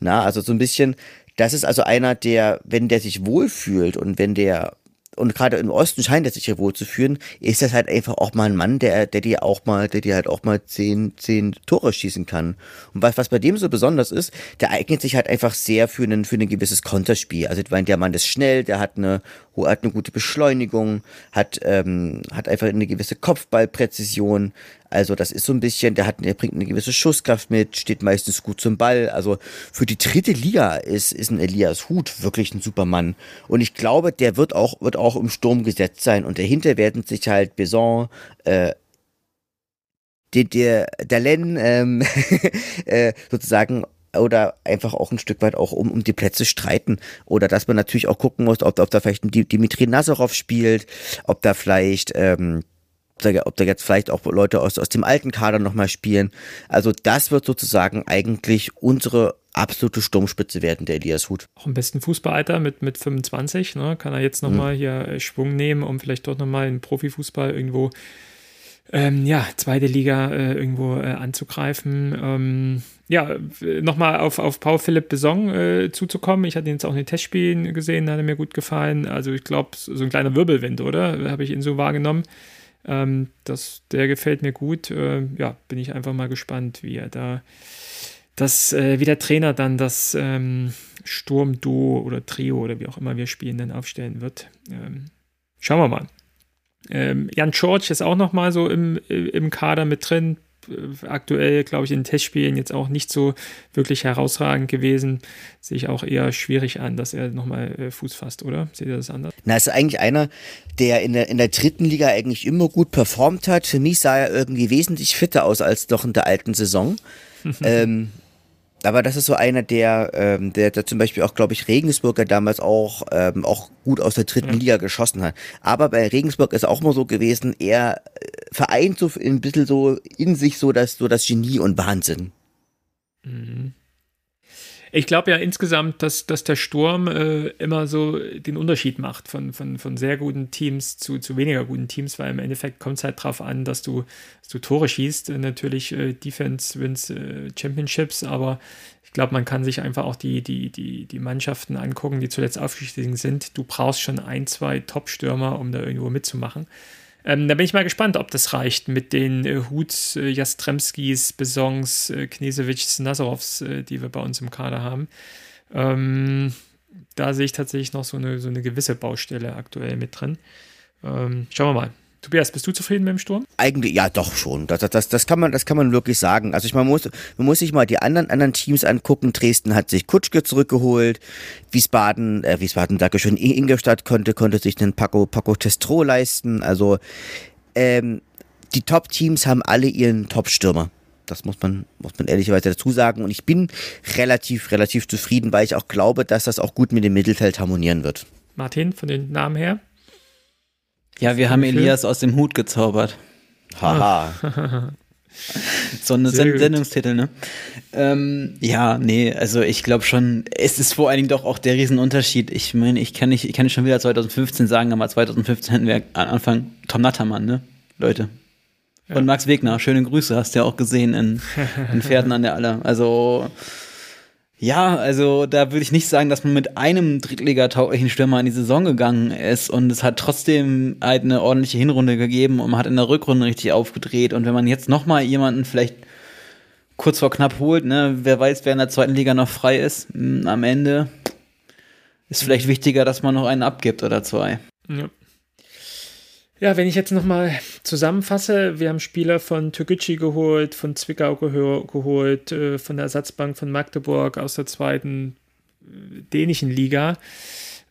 Na, also so ein bisschen, Das ist also einer, der, wenn der sich wohlfühlt und wenn der und gerade im Osten scheint er sich hier wohl zu führen, ist das halt einfach auch mal ein Mann, der, der dir auch mal, der dir halt auch mal zehn, zehn Tore schießen kann. Und was, was bei dem so besonders ist, der eignet sich halt einfach sehr für ein, für ein gewisses Konterspiel. Also, ich meine, der Mann ist schnell, der hat eine, hat eine gute Beschleunigung, hat, ähm, hat einfach eine gewisse Kopfballpräzision. Also das ist so ein bisschen, der hat, der bringt eine gewisse Schusskraft mit, steht meistens gut zum Ball. Also für die dritte Liga ist, ist ein Elias Huth wirklich ein Supermann. Und ich glaube, der wird auch, wird auch im Sturm gesetzt sein. Und dahinter werden sich halt Beson, äh, der, der, der Len, ähm, äh, sozusagen oder einfach auch ein Stück weit auch um, um die Plätze streiten. Oder dass man natürlich auch gucken muss, ob, ob da vielleicht ein Dimitri Nazarov spielt, ob da vielleicht, ähm, ob da jetzt vielleicht auch Leute aus, aus dem alten Kader nochmal spielen. Also das wird sozusagen eigentlich unsere absolute Sturmspitze werden, der Elias Hut. Auch im besten Fußballalter mit, mit 25, ne, kann er jetzt nochmal mhm. hier äh, Schwung nehmen, um vielleicht dort nochmal in Profifußball irgendwo ähm, ja, zweite Liga äh, irgendwo äh, anzugreifen. Ähm, ja, nochmal auf, auf Paul Philipp Besong äh, zuzukommen. Ich hatte ihn jetzt auch in den Testspielen gesehen, hat er mir gut gefallen. Also ich glaube, so ein kleiner Wirbelwind, oder? Habe ich ihn so wahrgenommen. Ähm, das, der gefällt mir gut. Äh, ja, bin ich einfach mal gespannt, wie er da das, äh, wie der Trainer dann das ähm, Sturmduo oder Trio oder wie auch immer wir spielen, dann aufstellen wird. Ähm, schauen wir mal. Ähm, Jan George ist auch noch mal so im, im Kader mit drin. Aktuell, glaube ich, in den Testspielen jetzt auch nicht so wirklich herausragend gewesen. Sehe ich auch eher schwierig an, dass er nochmal äh, Fuß fasst, oder? Seht ihr das anders? Na, ist eigentlich einer, der in der, in der dritten Liga eigentlich immer gut performt hat. Für mich sah er irgendwie wesentlich fitter aus als doch in der alten Saison. ähm, aber das ist so einer, der, ähm, der, der zum Beispiel auch, glaube ich, Regensburger damals auch, ähm, auch gut aus der dritten Liga geschossen hat. Aber bei Regensburg ist auch immer so gewesen, er äh, vereint so ein bisschen so in sich so das, so das Genie und Wahnsinn. Mhm. Ich glaube ja insgesamt, dass, dass der Sturm äh, immer so den Unterschied macht von, von, von sehr guten Teams zu, zu weniger guten Teams, weil im Endeffekt kommt es halt darauf an, dass du, dass du Tore schießt. Natürlich äh, Defense wins äh, Championships, aber ich glaube, man kann sich einfach auch die, die, die, die Mannschaften angucken, die zuletzt aufgestiegen sind. Du brauchst schon ein, zwei Top-Stürmer, um da irgendwo mitzumachen. Ähm, da bin ich mal gespannt, ob das reicht mit den äh, Huts, äh, Jastremskis, Besongs, äh, Knesewics, Nazarovs, äh, die wir bei uns im Kader haben. Ähm, da sehe ich tatsächlich noch so eine, so eine gewisse Baustelle aktuell mit drin. Ähm, schauen wir mal. Tobias, bist du zufrieden mit dem Sturm? Eigentlich, ja, doch schon. Das, das, das, kann man, das kann man wirklich sagen. Also ich, man muss, man muss sich mal die anderen, anderen Teams angucken. Dresden hat sich Kutschke zurückgeholt. Wiesbaden, äh, Wiesbaden, danke schön, Ingolstadt konnte, konnte sich einen Paco, Paco Testro leisten. Also, ähm, die Top-Teams haben alle ihren Top-Stürmer. Das muss man, muss man ehrlicherweise dazu sagen. Und ich bin relativ, relativ zufrieden, weil ich auch glaube, dass das auch gut mit dem Mittelfeld harmonieren wird. Martin, von den Namen her? Ja, wir haben Elias aus dem Hut gezaubert. Haha. so eine Send Sendungstitel, ne? Ähm, ja, nee, also ich glaube schon, es ist vor allen Dingen doch auch der Riesenunterschied. Ich meine, ich kann nicht, ich kann nicht schon wieder 2015 sagen, aber 2015 hätten wir am Anfang Tom Nattermann, ne? Leute. Ja. Und Max Wegner, schöne Grüße, hast du ja auch gesehen in, in Pferden an der Aller. Also ja, also da würde ich nicht sagen, dass man mit einem Drittliga-tauglichen Stürmer in die Saison gegangen ist und es hat trotzdem halt eine ordentliche Hinrunde gegeben und man hat in der Rückrunde richtig aufgedreht und wenn man jetzt noch mal jemanden vielleicht kurz vor knapp holt, ne, wer weiß, wer in der zweiten Liga noch frei ist, hm, am Ende ist vielleicht wichtiger, dass man noch einen abgibt oder zwei. Ja. Ja, wenn ich jetzt nochmal zusammenfasse, wir haben Spieler von Türkgücü geholt, von Zwickau geholt, äh, von der Ersatzbank von Magdeburg aus der zweiten äh, dänischen Liga.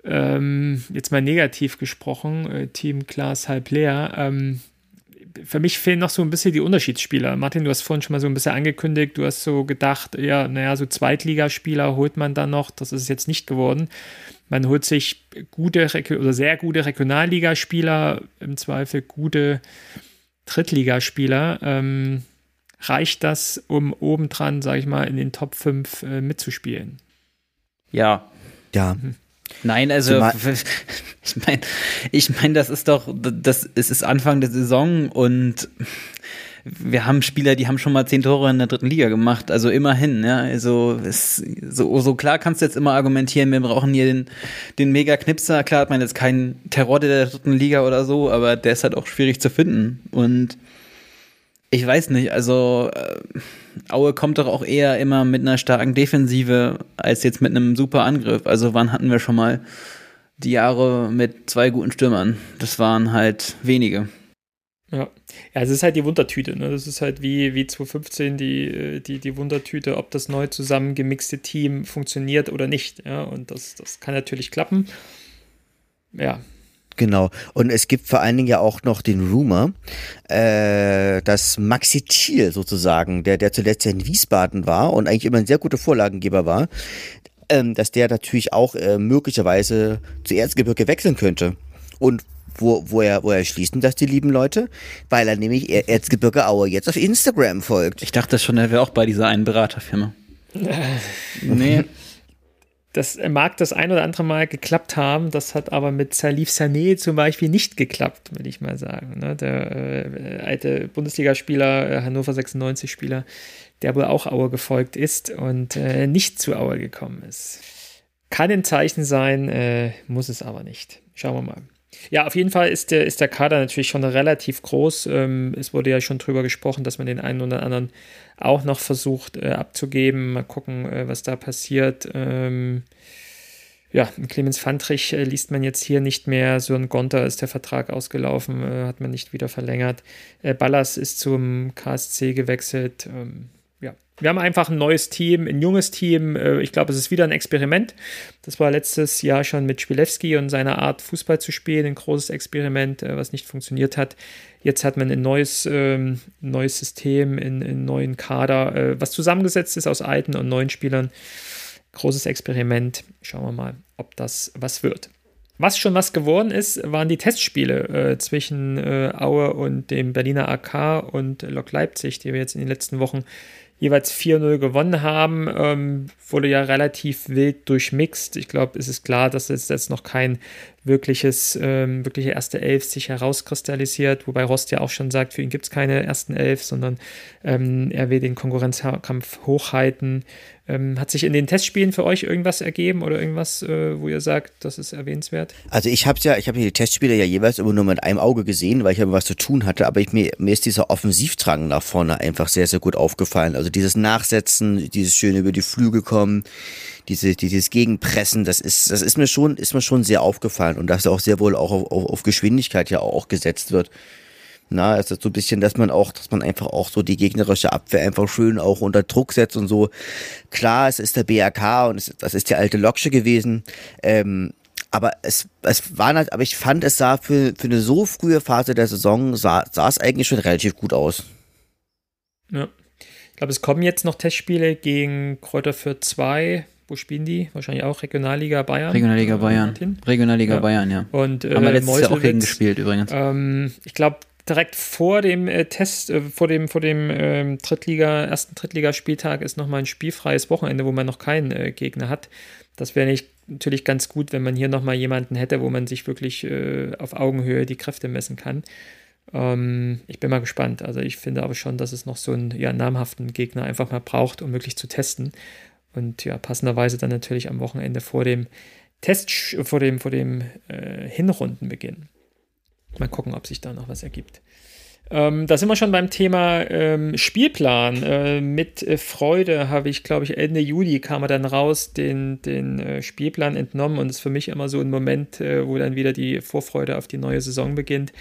Ähm, jetzt mal negativ gesprochen, äh, Team Glas halb leer. Ähm, für mich fehlen noch so ein bisschen die Unterschiedsspieler. Martin, du hast vorhin schon mal so ein bisschen angekündigt, du hast so gedacht, ja, naja, so Zweitligaspieler holt man dann noch. Das ist jetzt nicht geworden. Man holt sich gute oder sehr gute Regionalligaspieler, im Zweifel gute Drittligaspieler. Ähm, reicht das, um obendran, sage ich mal, in den Top 5 äh, mitzuspielen? Ja. Ja. Mhm. Nein, also ich meine, ich meine, das ist doch, das es ist Anfang der Saison und wir haben Spieler, die haben schon mal zehn Tore in der dritten Liga gemacht, also immerhin, ja. Also es, so, so klar kannst du jetzt immer argumentieren, wir brauchen hier den, den Mega-Knipser. Klar hat man jetzt keinen Terror der dritten Liga oder so, aber der ist halt auch schwierig zu finden. Und ich weiß nicht, also äh, Aue kommt doch auch eher immer mit einer starken Defensive als jetzt mit einem super Angriff. Also wann hatten wir schon mal die Jahre mit zwei guten Stürmern? Das waren halt wenige. Ja. ja, es ist halt die Wundertüte. Ne? Das ist halt wie, wie 2015 die, äh, die, die Wundertüte, ob das neu zusammengemixte Team funktioniert oder nicht. Ja? Und das, das kann natürlich klappen. Ja. Genau. Und es gibt vor allen Dingen ja auch noch den Rumor, äh, dass Maxi Thiel sozusagen, der, der zuletzt ja in Wiesbaden war und eigentlich immer ein sehr guter Vorlagengeber war, ähm, dass der natürlich auch äh, möglicherweise zu Erzgebirge wechseln könnte. Und wo, wo, er, wo er schließen das, die lieben Leute? Weil er nämlich Erzgebirge Aue jetzt auf Instagram folgt. Ich dachte schon, er wäre auch bei dieser einen Beraterfirma. nee. Das mag das ein oder andere Mal geklappt haben, das hat aber mit Salif Sané zum Beispiel nicht geklappt, würde ich mal sagen. Ne? Der äh, alte Bundesligaspieler, äh, Hannover 96-Spieler, der wohl auch Aue gefolgt ist und äh, nicht zu Aue gekommen ist. Kann ein Zeichen sein, äh, muss es aber nicht. Schauen wir mal. Ja, auf jeden Fall ist der, ist der Kader natürlich schon relativ groß. Ähm, es wurde ja schon drüber gesprochen, dass man den einen oder anderen auch noch versucht äh, abzugeben. Mal gucken, äh, was da passiert. Ähm, ja, Clemens Fandrich äh, liest man jetzt hier nicht mehr. Sören Gonter ist der Vertrag ausgelaufen, hat man nicht wieder verlängert. Ballas ist zum KSC gewechselt. Wir haben einfach ein neues Team, ein junges Team. Äh, ich glaube, es ist wieder ein Experiment. Das war letztes Jahr schon mit Spielewski und seiner Art, Fußball zu spielen, ein großes Experiment, äh, was nicht funktioniert hat. Jetzt hat man ein neues, ähm, neues System, einen neuen Kader, äh, was zusammengesetzt ist aus alten und neuen Spielern. Großes Experiment. Schauen wir mal, ob das was wird. Was schon was geworden ist, waren die Testspiele äh, zwischen äh, Aue und dem Berliner AK und Lok Leipzig, die wir jetzt in den letzten Wochen jeweils 4-0 gewonnen haben, ähm, wurde ja relativ wild durchmixt. Ich glaube, es ist klar, dass es jetzt noch kein wirkliches, ähm, wirkliche erste Elf sich herauskristallisiert, wobei Rost ja auch schon sagt, für ihn gibt es keine ersten Elf, sondern ähm, er will den Konkurrenzkampf hochhalten. Ähm, hat sich in den Testspielen für euch irgendwas ergeben oder irgendwas, äh, wo ihr sagt, das ist erwähnenswert? Also ich habe ja, ich habe die Testspiele ja jeweils immer nur mit einem Auge gesehen, weil ich ja was zu tun hatte, aber ich, mir, mir ist dieser Offensivdrang nach vorne einfach sehr, sehr gut aufgefallen. Also dieses Nachsetzen, dieses schöne über die Flügel kommen, diese, dieses Gegenpressen, das ist, das ist mir schon, ist mir schon sehr aufgefallen und dass auch sehr wohl auch auf, auf Geschwindigkeit ja auch gesetzt wird. Na, es ist so ein bisschen, dass man auch, dass man einfach auch so die gegnerische Abwehr einfach schön auch unter Druck setzt und so. Klar, es ist der BRK und es, das ist der alte Loksche gewesen. Ähm, aber es, es war halt, aber ich fand, es sah für, für eine so frühe Phase der Saison, sah, sah es eigentlich schon relativ gut aus. Ja. Ich glaube, es kommen jetzt noch Testspiele gegen Kräuter für 2, wo spielen die? Wahrscheinlich auch Regionalliga Bayern. Regionalliga Bayern. Regionalliga ja. Bayern, ja. Und äh, haben wir letztes Jahr auch gegen gespielt übrigens. Ähm, ich glaube direkt vor dem äh, Test, äh, vor dem vor dem ähm, Drittliga ersten Drittligaspieltag ist noch mal ein spielfreies Wochenende, wo man noch keinen äh, Gegner hat. Das wäre natürlich ganz gut, wenn man hier noch mal jemanden hätte, wo man sich wirklich äh, auf Augenhöhe die Kräfte messen kann. Ähm, ich bin mal gespannt. Also ich finde aber schon, dass es noch so einen ja, namhaften Gegner einfach mal braucht, um wirklich zu testen. Und ja, passenderweise dann natürlich am Wochenende vor dem Test, vor dem, vor dem äh, Hinrundenbeginn. Mal gucken, ob sich da noch was ergibt. Ähm, da sind wir schon beim Thema ähm, Spielplan. Äh, mit äh, Freude habe ich, glaube ich, Ende Juli kam er dann raus, den, den äh, Spielplan entnommen und ist für mich immer so ein Moment, äh, wo dann wieder die Vorfreude auf die neue Saison beginnt.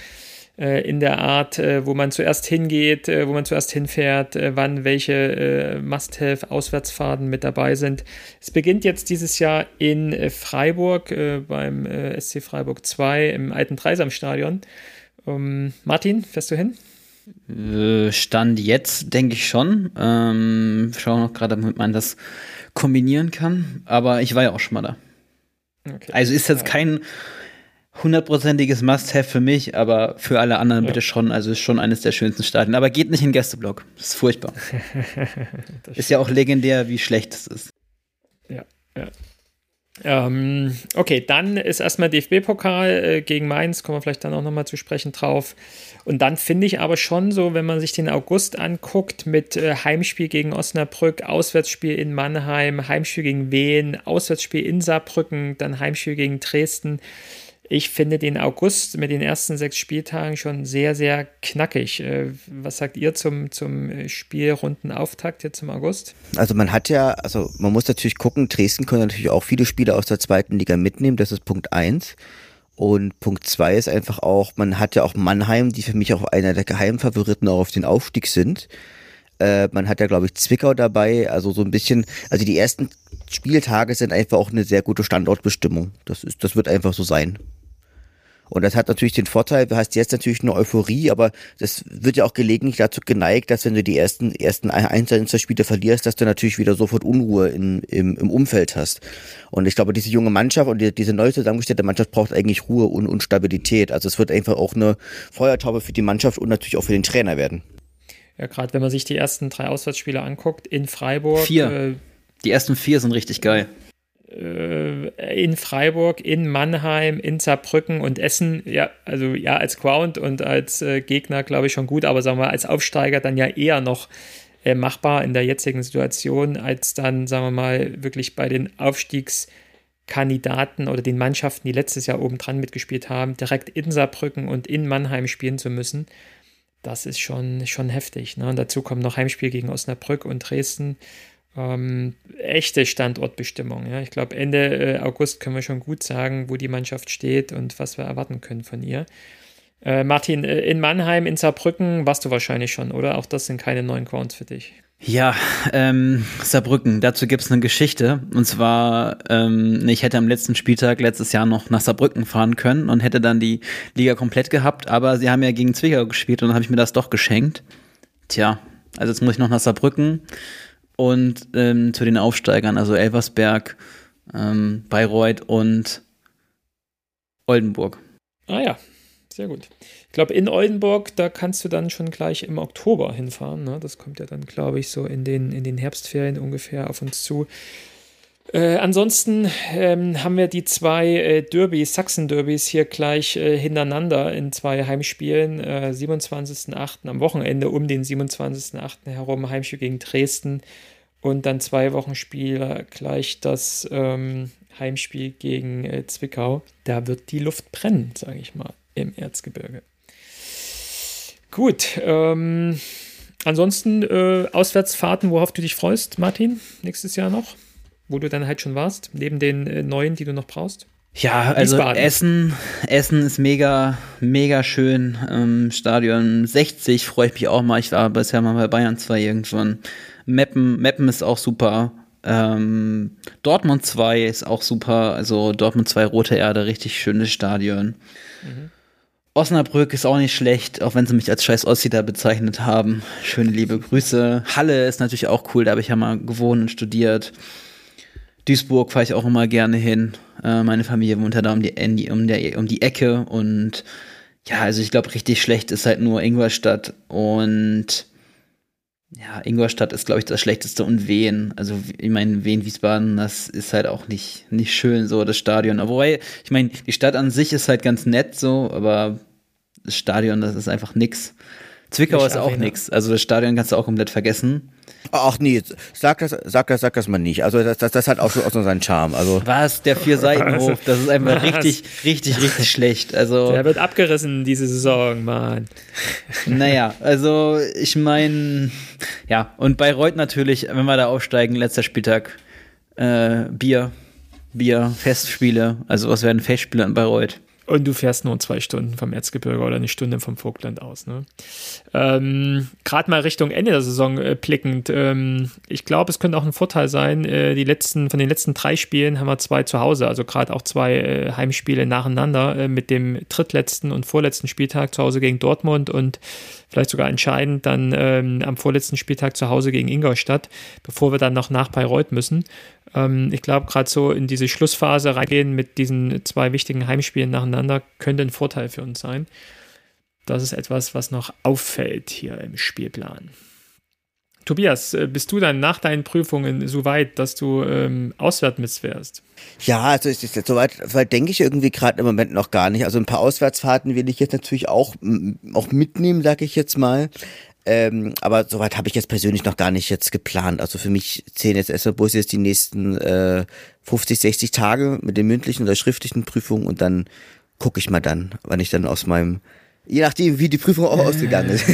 Äh, in der Art, äh, wo man zuerst hingeht, äh, wo man zuerst hinfährt, wann welche Must-Have-Auswärtsfahrten mit dabei sind. Es beginnt jetzt dieses Jahr in Freiburg beim SC Freiburg 2 im alten Dreisamstadion. Ähm, Martin, fährst du hin? Stand jetzt, denke ich schon. Ähm, schauen noch gerade, damit man das kombinieren kann. Aber ich war ja auch schon mal da. Okay. Also ist jetzt kein hundertprozentiges Must-Have für mich, aber für alle anderen ja. bitte schon. Also ist schon eines der schönsten Stadien. Aber geht nicht in den Gästeblock. Das ist furchtbar. das ist ja auch legendär, wie schlecht es ist. Ja, ja. Ähm, okay, dann ist erstmal DFB-Pokal äh, gegen Mainz, kommen wir vielleicht dann auch nochmal zu sprechen drauf. Und dann finde ich aber schon so, wenn man sich den August anguckt, mit äh, Heimspiel gegen Osnabrück, Auswärtsspiel in Mannheim, Heimspiel gegen Wien, Auswärtsspiel in Saarbrücken, dann Heimspiel gegen Dresden ich finde den August mit den ersten sechs Spieltagen schon sehr, sehr knackig. Äh, was sagt ihr zum, zum Spielrundenauftakt jetzt im August? Also man hat ja, also man muss natürlich gucken, Dresden können natürlich auch viele Spieler aus der zweiten Liga mitnehmen, das ist Punkt eins. Und Punkt zwei ist einfach auch, man hat ja auch Mannheim, die für mich auch einer der Geheimfavoriten auch auf den Aufstieg sind. Äh, man hat ja, glaube ich, Zwickau dabei, also so ein bisschen, also die ersten Spieltage sind einfach auch eine sehr gute Standortbestimmung. Das ist, das wird einfach so sein. Und das hat natürlich den Vorteil, du hast jetzt natürlich eine Euphorie, aber das wird ja auch gelegentlich dazu geneigt, dass wenn du die ersten, ersten Einzelspiele verlierst, dass du natürlich wieder sofort Unruhe in, im, im Umfeld hast. Und ich glaube, diese junge Mannschaft und die, diese neu zusammengestellte Mannschaft braucht eigentlich Ruhe und, und Stabilität. Also es wird einfach auch eine Feuertaube für die Mannschaft und natürlich auch für den Trainer werden. Ja, gerade wenn man sich die ersten drei Auswärtsspiele anguckt, in Freiburg. Vier. Äh, die ersten vier sind richtig geil. Äh, in Freiburg, in Mannheim, in Saarbrücken und Essen, ja, also ja, als Ground und als äh, Gegner, glaube ich, schon gut, aber sagen wir als Aufsteiger dann ja eher noch äh, machbar in der jetzigen Situation, als dann, sagen wir mal, wirklich bei den Aufstiegskandidaten oder den Mannschaften, die letztes Jahr oben dran mitgespielt haben, direkt in Saarbrücken und in Mannheim spielen zu müssen. Das ist schon, schon heftig. Ne? Und dazu kommen noch Heimspiel gegen Osnabrück und Dresden ähm, echte Standortbestimmung. Ja. Ich glaube, Ende äh, August können wir schon gut sagen, wo die Mannschaft steht und was wir erwarten können von ihr. Äh, Martin, äh, in Mannheim, in Saarbrücken warst du wahrscheinlich schon, oder? Auch das sind keine neuen Grounds für dich. Ja, ähm, Saarbrücken, dazu gibt es eine Geschichte. Und zwar, ähm, ich hätte am letzten Spieltag letztes Jahr noch nach Saarbrücken fahren können und hätte dann die Liga komplett gehabt, aber sie haben ja gegen Zwickau gespielt und dann habe ich mir das doch geschenkt. Tja, also jetzt muss ich noch nach Saarbrücken und ähm, zu den Aufsteigern, also Elversberg, ähm, Bayreuth und Oldenburg. Ah ja, sehr gut. Ich glaube, in Oldenburg, da kannst du dann schon gleich im Oktober hinfahren. Ne? Das kommt ja dann, glaube ich, so in den, in den Herbstferien ungefähr auf uns zu. Äh, ansonsten ähm, haben wir die zwei äh, Derbys, Sachsen-Derbys hier gleich äh, hintereinander in zwei Heimspielen. Äh, 27.08. am Wochenende um den 27.08. herum Heimspiel gegen Dresden und dann zwei Wochen Spiel gleich das ähm, Heimspiel gegen äh, Zwickau. Da wird die Luft brennen, sage ich mal, im Erzgebirge. Gut, ähm, ansonsten äh, Auswärtsfahrten, worauf du dich freust, Martin, nächstes Jahr noch? Wo du dann halt schon warst, neben den äh, neuen, die du noch brauchst? Ja, also Wiesbaden. Essen, Essen ist mega, mega schön. Ähm, Stadion 60 freue ich mich auch mal. Ich war bisher mal bei Bayern 2 irgendwann. Meppen, Meppen ist auch super. Ähm, Dortmund 2 ist auch super. Also Dortmund 2 Rote Erde, richtig schönes Stadion. Mhm. Osnabrück ist auch nicht schlecht, auch wenn sie mich als scheiß Ossi da bezeichnet haben. Schöne liebe Grüße. Halle ist natürlich auch cool, da habe ich ja mal gewohnt und studiert. Duisburg fahre ich auch immer gerne hin. Äh, meine Familie wohnt ja da um die, um, der, um die Ecke und ja, also ich glaube, richtig schlecht ist halt nur Ingolstadt und ja, Ingolstadt ist, glaube ich, das Schlechteste und Wien. Also, ich meine, Wien-Wiesbaden, das ist halt auch nicht, nicht schön, so das Stadion. Wobei, ich meine, die Stadt an sich ist halt ganz nett so, aber das Stadion, das ist einfach nix. Zwickau ist auch nix. Also das Stadion kannst du auch komplett vergessen. Ach nee, sag das, sag das, sag das mal nicht. Also das, das, das hat auch so, auch so seinen Charme. Also was der vier Seitenhof, das ist einfach was? richtig, richtig, richtig schlecht. Also der wird abgerissen diese Saison, Mann. Naja, also ich meine, ja und Bayreuth natürlich, wenn wir da aufsteigen, letzter Spieltag, äh, Bier, Bier, Festspiele. Also was werden Festspiele in Bayreuth? Und du fährst nur zwei Stunden vom Erzgebirge oder eine Stunde vom Vogtland aus. Ne? Ähm, Gerade mal Richtung Ende der Saison äh, blickend. Ähm, ich glaube, es könnte auch ein Vorteil sein. Äh, die letzten, von den letzten drei Spielen haben wir zwei zu Hause, also gerade auch zwei äh, Heimspiele nacheinander äh, mit dem drittletzten und vorletzten Spieltag zu Hause gegen Dortmund und vielleicht sogar entscheidend dann ähm, am vorletzten Spieltag zu Hause gegen Ingolstadt, bevor wir dann noch nach Bayreuth müssen. Ähm, ich glaube, gerade so in diese Schlussphase reingehen mit diesen zwei wichtigen Heimspielen nacheinander könnte ein Vorteil für uns sein. Das ist etwas, was noch auffällt hier im Spielplan. Tobias, äh, bist du dann nach deinen Prüfungen so weit, dass du ähm, auswärts mitfährst? Ja, also ist jetzt soweit, soweit denke ich irgendwie gerade im Moment noch gar nicht. Also ein paar Auswärtsfahrten will ich jetzt natürlich auch, auch mitnehmen, sage ich jetzt mal. Ähm, aber soweit habe ich jetzt persönlich noch gar nicht jetzt geplant. Also für mich zählen jetzt erstmal bloß jetzt die nächsten äh, 50, 60 Tage mit den mündlichen oder schriftlichen Prüfungen und dann gucke ich mal dann, wann ich dann aus meinem, je nachdem, wie die Prüfung auch ausgegangen ist.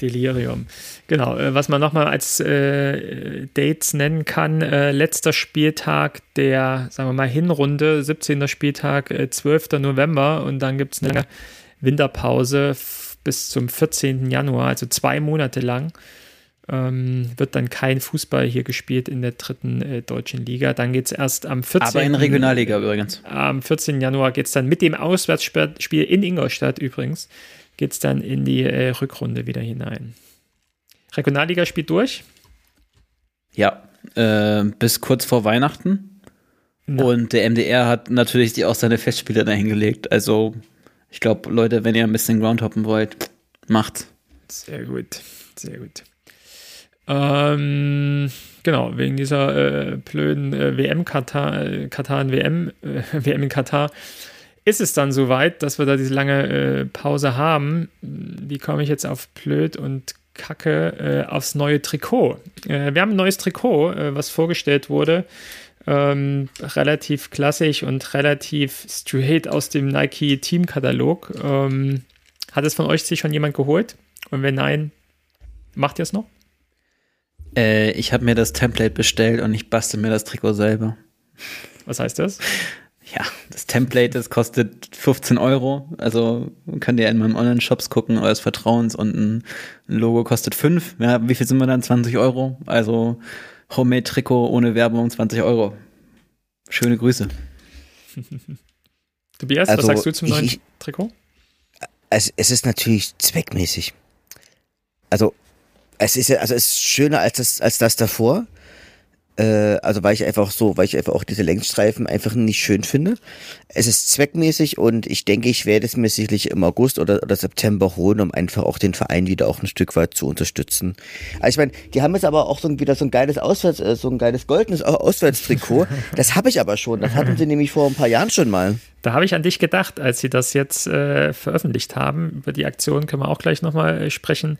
Delirium. Genau, äh, was man nochmal als äh, Dates nennen kann, äh, letzter Spieltag der, sagen wir mal, Hinrunde, 17. Spieltag, äh, 12. November und dann gibt es eine Winterpause bis zum 14. Januar, also zwei Monate lang. Ähm, wird dann kein Fußball hier gespielt in der dritten äh, deutschen Liga. Dann geht es erst am 14. Aber in Regionalliga übrigens. Am 14. Januar geht es dann mit dem Auswärtsspiel in Ingolstadt übrigens geht es dann in die äh, Rückrunde wieder hinein. Regionalliga spielt durch? Ja, äh, bis kurz vor Weihnachten. Na. Und der MDR hat natürlich auch seine Festspiele dahingelegt. Also, ich glaube, Leute, wenn ihr ein bisschen Groundhoppen wollt, macht. Sehr gut, sehr gut. Ähm, genau, wegen dieser äh, blöden äh, WM Katar, äh, Katar WM, äh, WM in Katar ist es dann soweit, dass wir da diese lange äh, Pause haben. Wie komme ich jetzt auf blöd und Kacke äh, aufs neue Trikot? Wir haben ein neues Trikot, was vorgestellt wurde. Ähm, relativ klassisch und relativ straight aus dem Nike Team-Katalog. Ähm, hat es von euch sich schon jemand geholt? Und wenn nein, macht ihr es noch? Äh, ich habe mir das Template bestellt und ich bastel mir das Trikot selber. Was heißt das? ja, das Template, das kostet 15 Euro. Also könnt ihr in meinem Online-Shops gucken, eures Vertrauens und ein Logo kostet 5. Ja, wie viel sind wir dann? 20 Euro. Also Homemade-Trikot ohne Werbung 20 Euro. Schöne Grüße. Tobias, also, was sagst du zum neuen ich, Trikot? Es, es ist natürlich zweckmäßig. Also es ist ja, also es ist schöner als das, als das davor. Äh, also weil ich einfach so, weil ich einfach auch diese Längsstreifen einfach nicht schön finde. Es ist zweckmäßig und ich denke, ich werde es mir sicherlich im August oder, oder September holen, um einfach auch den Verein wieder auch ein Stück weit zu unterstützen. Also ich meine, die haben jetzt aber auch so ein, wieder so ein geiles Auswärts, äh, so ein geiles goldenes Auswärtstrikot. Das habe ich aber schon. Das hatten sie nämlich vor ein paar Jahren schon mal. Da habe ich an dich gedacht, als sie das jetzt äh, veröffentlicht haben. Über die Aktion können wir auch gleich nochmal äh, sprechen.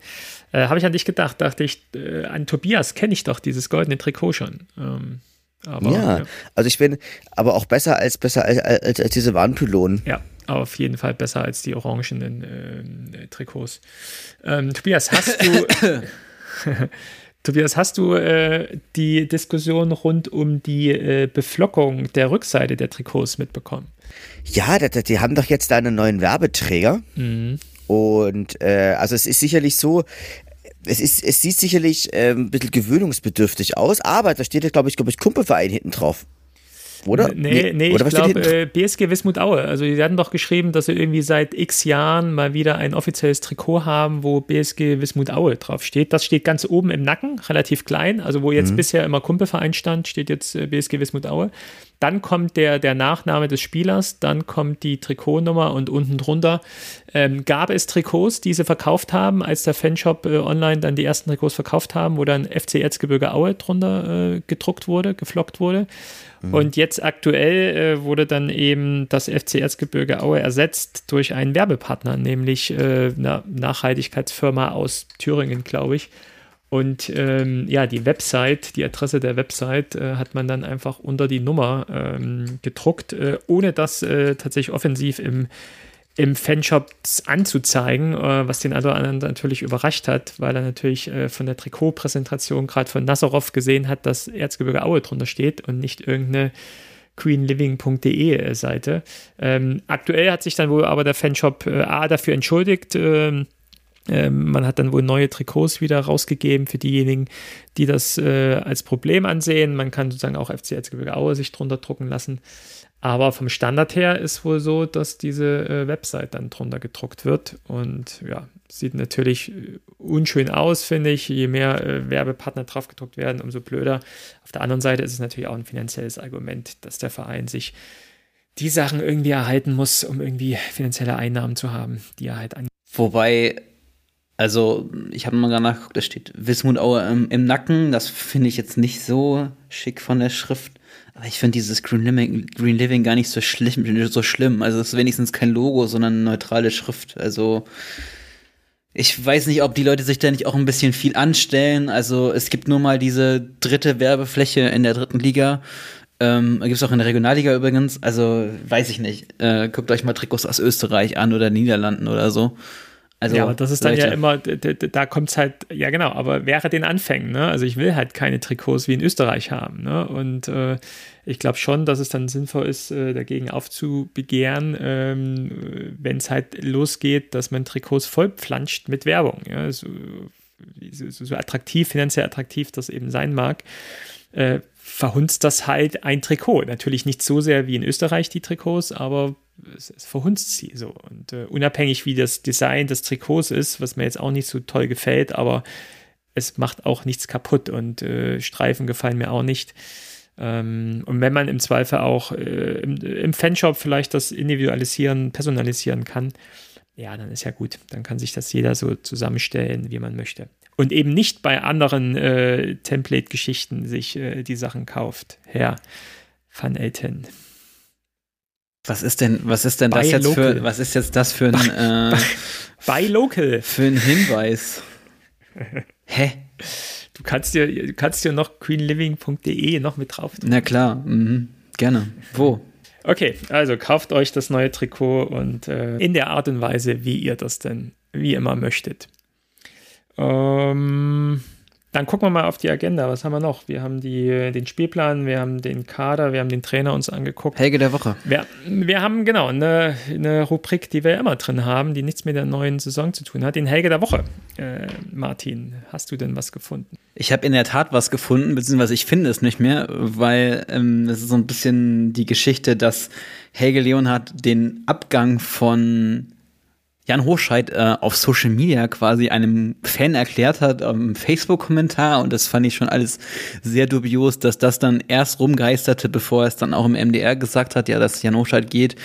Äh, habe ich an dich gedacht, dachte ich, äh, an Tobias kenne ich doch dieses goldene Trikot schon. Ähm, aber, ja, ja, also ich bin aber auch besser als besser als, als, als diese Warnpylonen. Ja, auf jeden Fall besser als die orangenen äh, Trikots. Ähm, Tobias, hast du Tobias, hast du äh, die Diskussion rund um die äh, Beflockung der Rückseite der Trikots mitbekommen? Ja, die, die haben doch jetzt da einen neuen Werbeträger. Mhm. Und äh, also es ist sicherlich so, es ist, es sieht sicherlich äh, ein bisschen gewöhnungsbedürftig aus, aber da steht, glaube ich, glaube ich, Kumpelverein hinten drauf. Oder? Nee, nee, nee Oder ich glaube, äh, BSG Wismut Aue. Also, die hatten doch geschrieben, dass sie irgendwie seit x Jahren mal wieder ein offizielles Trikot haben, wo BSG Wismut Aue draufsteht. Das steht ganz oben im Nacken, relativ klein. Also, wo jetzt mhm. bisher immer Kumpelverein stand, steht jetzt äh, BSG Wismut Aue. Dann kommt der, der Nachname des Spielers, dann kommt die Trikotnummer und unten drunter ähm, gab es Trikots, die sie verkauft haben, als der Fanshop äh, online dann die ersten Trikots verkauft haben, wo dann FC Erzgebirge Aue drunter äh, gedruckt wurde, geflockt wurde. Mhm. Und jetzt aktuell äh, wurde dann eben das FC Erzgebirge Aue ersetzt durch einen Werbepartner, nämlich äh, eine Nachhaltigkeitsfirma aus Thüringen, glaube ich. Und ähm, ja, die Website, die Adresse der Website äh, hat man dann einfach unter die Nummer ähm, gedruckt, äh, ohne das äh, tatsächlich offensiv im, im Fanshop anzuzeigen, äh, was den anderen natürlich überrascht hat, weil er natürlich äh, von der Trikotpräsentation gerade von Nazarov gesehen hat, dass Erzgebirge Aue drunter steht und nicht irgendeine queenliving.de äh, Seite. Ähm, aktuell hat sich dann wohl aber der Fanshop A dafür entschuldigt, ähm, man hat dann wohl neue Trikots wieder rausgegeben für diejenigen, die das äh, als Problem ansehen. Man kann sozusagen auch FC Erzgebirge Aue sich drunter drucken lassen. Aber vom Standard her ist wohl so, dass diese äh, Website dann drunter gedruckt wird. Und ja, sieht natürlich äh, unschön aus, finde ich. Je mehr äh, Werbepartner drauf gedruckt werden, umso blöder. Auf der anderen Seite ist es natürlich auch ein finanzielles Argument, dass der Verein sich die Sachen irgendwie erhalten muss, um irgendwie finanzielle Einnahmen zu haben, die er halt an. Wobei Also, ich habe mal gerade nachgeguckt, da steht Wismut Aue im, im Nacken. Das finde ich jetzt nicht so schick von der Schrift. Aber ich finde dieses Green Living, Green Living gar nicht so schlimm, so schlimm. Also, es ist wenigstens kein Logo, sondern eine neutrale Schrift. Also, ich weiß nicht, ob die Leute sich da nicht auch ein bisschen viel anstellen. Also, es gibt nur mal diese dritte Werbefläche in der dritten Liga. Ähm, gibt es auch in der Regionalliga übrigens. Also, weiß ich nicht. Äh, guckt euch mal Trikots aus Österreich an oder Niederlanden oder so. Also, ja, aber das ist dann Leute. ja immer, da kommt es halt, ja genau, aber wäre den Anfängen, ne? Also ich will halt keine Trikots wie in Österreich haben, ne? Und äh, ich glaube schon, dass es dann sinnvoll ist, äh, dagegen aufzubegehren, ähm, wenn es halt losgeht, dass man Trikots vollpflanscht mit Werbung, ja? So, so, so attraktiv, finanziell attraktiv das eben sein mag. Äh, verhunzt das halt ein Trikot. Natürlich nicht so sehr wie in Österreich die Trikots, aber verhunzt sie so. Und äh, unabhängig wie das Design des Trikots ist, was mir jetzt auch nicht so toll gefällt, aber es macht auch nichts kaputt und äh, Streifen gefallen mir auch nicht. Ähm, und wenn man im Zweifel auch äh, im, im, Fanshop vielleicht das individualisieren, personalisieren kann, ja, dann ist ja gut. Dann kann sich das jeder so zusammenstellen, wie man möchte. Und eben nicht bei anderen äh, Template-Geschichten sich äh, die Sachen kauft. Herr Van Elten. Was ist denn, was ist denn das jetzt local. für, was ist jetzt das für ein, äh, bei Local. Für ein Hinweis? Hä? Du kannst dir, du kannst dir noch queenliving.de noch mit drauf tun. Na klar, mhm. gerne. Wo? Okay, also kauft euch das neue Trikot und äh, in der Art und Weise, wie ihr das denn wie immer möchtet. Ähm, dann gucken wir mal auf die Agenda. Was haben wir noch? Wir haben die, den Spielplan, wir haben den Kader, wir haben den Trainer uns angeguckt. Helge der Woche. Wir, wir haben genau eine, eine Rubrik, die wir immer drin haben, die nichts mit der neuen Saison zu tun hat. Den Helge der Woche. Äh, Martin, hast du denn was gefunden? Ich habe in der Tat was gefunden, beziehungsweise ich finde es nicht mehr, weil ähm, es ist so ein bisschen die Geschichte, dass Helge Leonhardt den Abgang von Jan Hochscheid äh, auf Social Media quasi einem Fan erklärt hat, im Facebook-Kommentar und das fand ich schon alles sehr dubios, dass das dann erst rumgeisterte, bevor er es dann auch im MDR gesagt hat, ja, dass Jan Hochscheid geht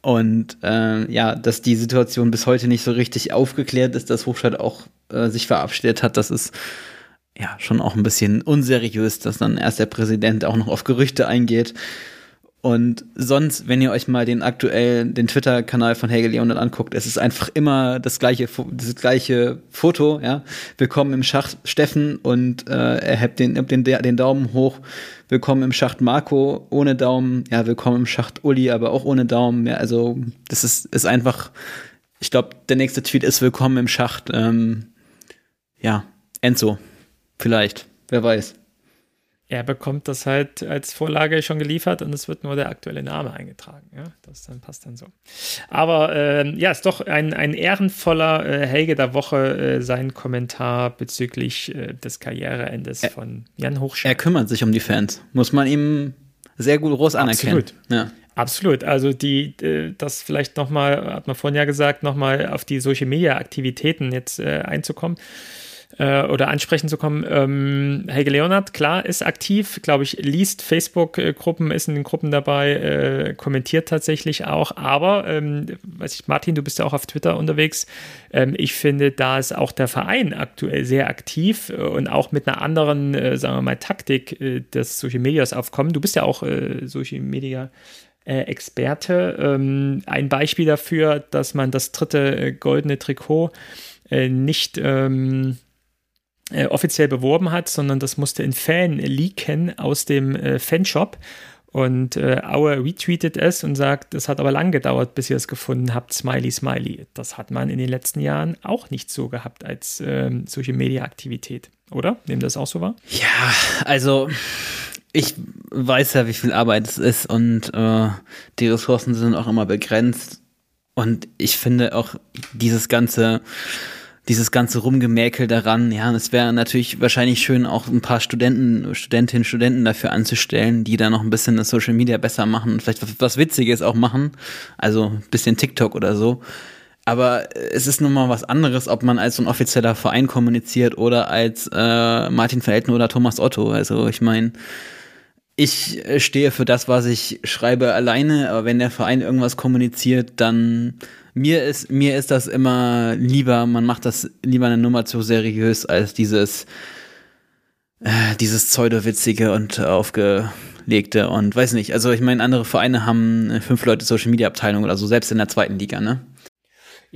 und äh, ja, dass die Situation bis heute nicht so richtig aufgeklärt ist, dass Hochscheid auch äh, sich verabschiedet hat, das ist ja schon auch ein bisschen unseriös, dass dann erst der Präsident auch noch auf Gerüchte eingeht. Und sonst, wenn ihr euch mal den aktuellen, den Twitter-Kanal von Helge Leonard anguckt, es ist einfach immer das gleiche, das gleiche Foto, ja. Willkommen im Schacht Steffen und äh, er hebt den, den, den Daumen hoch. Willkommen im Schacht Marco ohne Daumen. Ja, willkommen im Schacht Uli, aber auch ohne Daumen. Ja, also das ist, ist einfach, ich glaube, der nächste Tweet ist Willkommen im Schacht. Ähm, ja, Enzo. Vielleicht. Wer weiß er bekommt das halt als Vorlage schon geliefert und es wird nur der aktuelle Name eingetragen. Ja, das dann passt dann so. Aber äh, ja, ist doch ein, ein ehrenvoller äh, Helge der Woche, äh, sein Kommentar bezüglich äh, des Karriereendes er, von Jan Hochschlag. Er kümmert sich um die Fans, muss man ihm sehr gut groß anerkennen. Absolut. Ja. Absolut. Also die, äh, das vielleicht nochmal, hat man vorhin ja gesagt, nochmal auf die Social Media Aktivitäten jetzt äh, einzukommen äh, oder ansprechen zu kommen. Ähm, Helge Leonard, klar, ist aktiv, glaube ich, liest Facebook-Gruppen, ist in den Gruppen dabei, äh, kommentiert tatsächlich auch. Aber, ähm, weiß ich, Martin, du bist ja auch auf Twitter unterwegs. Ähm, ich finde, da ist auch der Verein aktuell sehr aktiv äh, und auch mit einer anderen, äh, sagen wir mal, Taktik äh, des Social Medias aufkommen. Du bist ja auch äh, Social Media. Experte. Ähm, ein Beispiel dafür, dass man das dritte goldene Trikot nicht ähm, äh, offiziell beworben hat, sondern das musste in Fan leaken aus dem äh, Fanshop. Und äh, Aue retweetet es und sagt, es hat aber lang gedauert, bis ihr es gefunden habt. Smiley, Smiley. Das hat man in den letzten Jahren auch nicht so gehabt als ähm, Social Media Aktivität, oder? Nehmen das auch so wahr? Ja, also ich weiß ja, wie viel Arbeit es ist und äh, die Ressourcen sind auch immer begrenzt. Und ich finde auch dieses ganze dieses ganze Rumgemäkel daran, ja, es wäre natürlich wahrscheinlich schön, auch ein paar Studenten, Studentinnen, Studenten dafür anzustellen, die da noch ein bisschen das Social Media besser machen und vielleicht was, was Witziges auch machen. Also ein bisschen TikTok oder so. Aber es ist nun mal was anderes, ob man als so ein offizieller Verein kommuniziert oder als äh, Martin Verelten oder Thomas Otto. Also ich meine, ich stehe für das, was ich schreibe, alleine, aber wenn der Verein irgendwas kommuniziert, dann Mir ist, mir ist das immer lieber, man macht das lieber eine Nummer zu seriös als dieses, äh, dieses pseudo-witzige und aufgelegte und weiß nicht. Also ich meine, andere Vereine haben fünf Leute Social Media Abteilung oder so, selbst in der zweiten Liga, ne?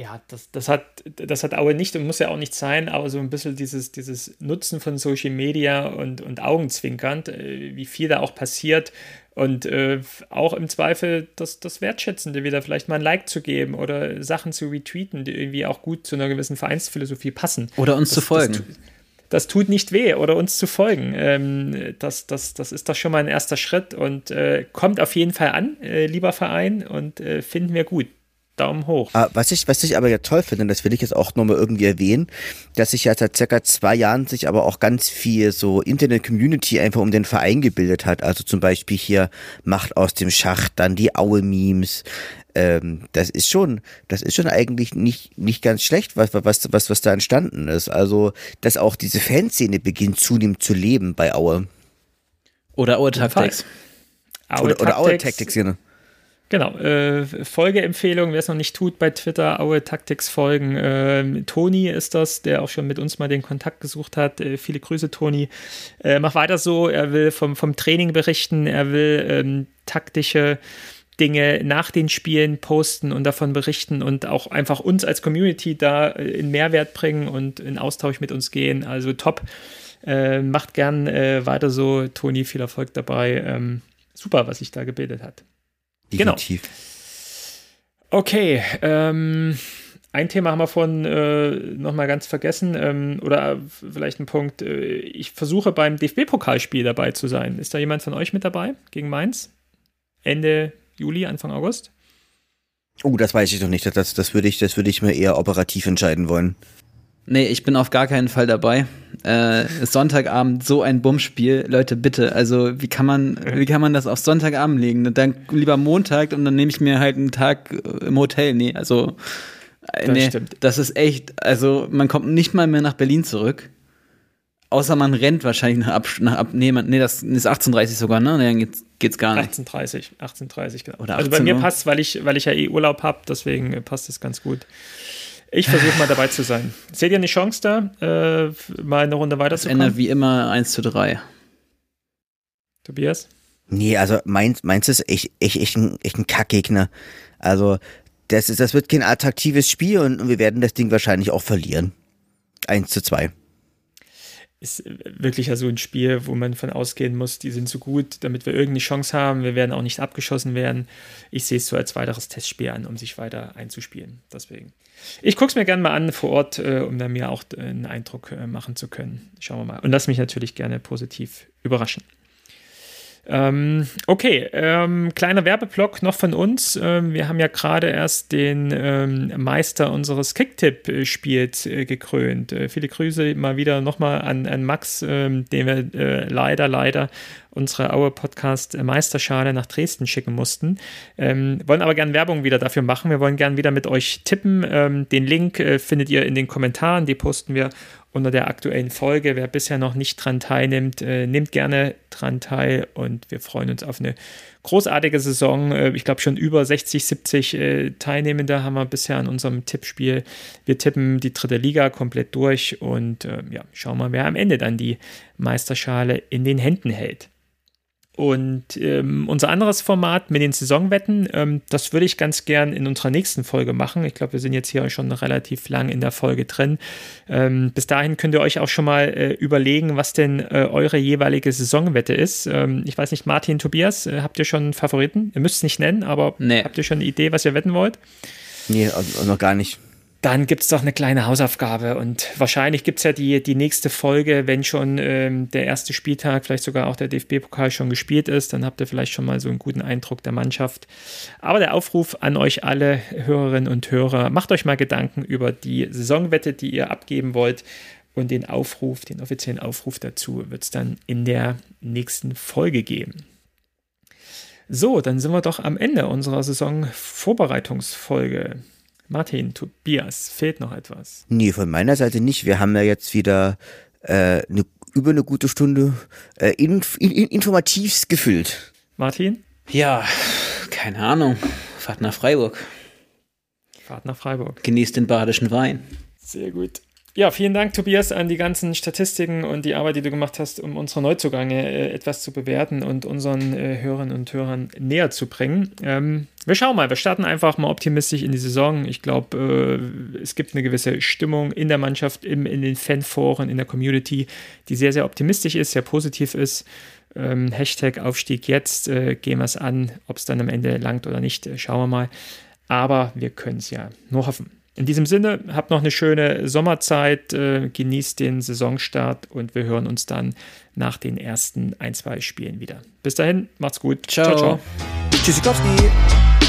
ja, das, das, hat, das hat Aue nicht und muss ja auch nicht sein, aber so ein bisschen dieses, dieses Nutzen von Social Media und, und Augenzwinkernd, äh, wie viel da auch passiert und äh, auch im Zweifel das, das Wertschätzende wieder vielleicht mal ein Like zu geben oder Sachen zu retweeten, die irgendwie auch gut zu einer gewissen Vereinsphilosophie passen. Oder uns das, zu folgen. Das, das, tut nicht weh oder uns zu folgen. Ähm, das, das, das ist doch schon mal ein erster Schritt und äh, kommt auf jeden Fall an, äh, lieber Verein, und äh, finden wir gut. Daumen hoch. Ah, was ich, was ich aber ja toll finde, das will ich jetzt auch nochmal irgendwie erwähnen, dass sich ja seit circa zwei Jahren sich aber auch ganz viel so Internet-Community einfach um den Verein gebildet hat. Also zum Beispiel hier Macht aus dem Schacht, dann die Aue-Memes. Ähm, das ist schon, das ist schon eigentlich nicht, nicht ganz schlecht, was, was, was, was da entstanden ist. Also, dass auch diese Fanszene beginnt zunehmend zu leben bei Aue. Oder Aue Tactics. Aue oder, oder Aue Tactics, genau. Genau, äh, Folgeempfehlung, wer es noch nicht tut, bei Twitter, Aue Tactics folgen. Äh, Toni ist das, der auch schon mit uns mal den Kontakt gesucht hat. Äh, viele Grüße, Toni. Äh, mach weiter so, er will vom, vom Training berichten, er will ähm, taktische Dinge nach den Spielen posten und davon berichten und auch einfach uns als Community da äh, in Mehrwert bringen und in Austausch mit uns gehen. Also top. Äh, macht gern weiter so, Toni, viel Erfolg dabei. Ähm, super, was sich da gebildet hat. Definitiv. Genau. Okay, ähm, ein Thema haben wir vorhin äh, nochmal ganz vergessen, ähm, oder vielleicht ein Punkt. Äh, ich versuche beim DFB-Pokalspiel dabei zu sein. Ist da jemand von euch mit dabei gegen Mainz? Ende Juli, Anfang August? Oh, das weiß ich noch nicht. Das, das, würde ich, das würde ich mir eher operativ entscheiden wollen. Nee, ich bin auf gar keinen Fall dabei. Äh, Sonntagabend so ein Bummspiel, Leute, bitte. Also wie kann man, wie kann man das auf Sonntagabend legen? Dann lieber Montag und dann nehme ich mir halt einen Tag äh, im Hotel. Nee, also äh, das nee, stimmt. das ist echt. Also man kommt nicht mal mehr nach Berlin zurück. Außer man rennt wahrscheinlich nach ab, nach ab nee, man, nee, das ist 18.30 sogar, ne? Nee, dann geht's, geht's gar nicht. 18.30, 18.30, genau. Oder 18 also bei mir passt, weil ich, weil ich ja eh Urlaub habe, deswegen passt es ganz gut. Ich versuche mal dabei zu sein. Seht ihr eine Chance da, äh, mal eine Runde weiterzukommen? Ändert wie immer 1 zu 3. Tobias? Nee, also meins, meins ist echt, echt, echt, ein, echt ein Kackgegner. Also, das, ist, das wird kein attraktives Spiel und wir werden das Ding wahrscheinlich auch verlieren. 1 zu 2 ist wirklich ja so ein Spiel, wo man von ausgehen muss, die sind so gut, damit wir irgendeine Chance haben. Wir werden auch nicht abgeschossen werden. Ich sehe es so als weiteres Testspiel an, um sich weiter einzuspielen. Deswegen. Ich gucke es mir gerne mal an vor Ort, äh, um dann mir auch einen Eindruck äh, machen zu können. Schauen wir mal. Und lass mich natürlich gerne positiv überraschen. Ähm, okay, ähm, kleiner Werbeblock noch von uns. Ähm, wir haben ja gerade erst den ähm, Meister unseres Kicktipp-Spiels äh, gekrönt. Äh, viele Grüße mal wieder nochmal an, an Max, ähm, den wir äh, leider, leider unsere Aue Podcast Meisterschale nach Dresden schicken mussten. Ähm, wollen aber gerne Werbung wieder dafür machen. Wir wollen gerne wieder mit euch tippen. Ähm, den Link äh, findet ihr in den Kommentaren. Die posten wir unter der aktuellen Folge. Wer bisher noch nicht dran teilnimmt, äh, nimmt gerne dran teil und wir freuen uns auf eine großartige Saison. Äh, ich glaube schon über 60, 70 äh, Teilnehmende haben wir bisher an unserem Tippspiel. Wir tippen die dritte Liga komplett durch und äh, ja, schauen mal, wer am Ende dann die Meisterschale in den Händen hält. Und ähm, unser anderes Format mit den Saisonwetten, ähm, das würde ich ganz gern in unserer nächsten Folge machen. Ich glaube, wir sind jetzt hier schon relativ lang in der Folge drin. Ähm, bis dahin könnt ihr euch auch schon mal äh, überlegen, was denn äh, eure jeweilige Saisonwette ist. Ähm, ich weiß nicht, Martin, Tobias, äh, habt ihr schon einen Favoriten? Ihr müsst es nicht nennen, aber nee. habt ihr schon eine Idee, was ihr wetten wollt? Nee, also noch gar nicht dann gibt es doch eine kleine Hausaufgabe. Und wahrscheinlich gibt es ja die, die nächste Folge, wenn schon ähm, der erste Spieltag, vielleicht sogar auch der DFB-Pokal schon gespielt ist. Dann habt ihr vielleicht schon mal so einen guten Eindruck der Mannschaft. Aber der Aufruf an euch alle Hörerinnen und Hörer, macht euch mal Gedanken über die Saisonwette, die ihr abgeben wollt. Und den Aufruf, den offiziellen Aufruf dazu wird es dann in der nächsten Folge geben. So, dann sind wir doch am Ende unserer Saisonvorbereitungsfolge. Martin, Tobias, fehlt noch etwas? Nee, von meiner Seite nicht. Wir haben ja jetzt wieder äh, eine, über eine gute Stunde äh, inf in, informativst gefüllt. Martin? Ja, keine Ahnung. Fahrt nach Freiburg. Fahrt nach Freiburg. Genießt den badischen Wein. Sehr gut. Ja, vielen Dank, Tobias, an die ganzen Statistiken und die Arbeit, die du gemacht hast, um unsere Neuzugänge äh, etwas zu bewerten und unseren äh, Hörerinnen und Hörern näher zu bringen. Ähm, wir schauen mal, wir starten einfach mal optimistisch in die Saison. Ich glaube, äh, es gibt eine gewisse Stimmung in der Mannschaft, im, in den Fanforen, in der Community, die sehr, sehr optimistisch ist, sehr positiv ist. Ähm, Hashtag Aufstieg jetzt, äh, gehen wir es an, ob es dann am Ende langt oder nicht, äh, schauen wir mal. Aber wir können es ja nur hoffen. In diesem Sinne, habt noch eine schöne Sommerzeit, äh, genießt den Saisonstart und wir hören uns dann nach den ersten ein, zwei Spielen wieder. Bis dahin, macht's gut. Ciao, ciao. ciao. Tschüssikowski.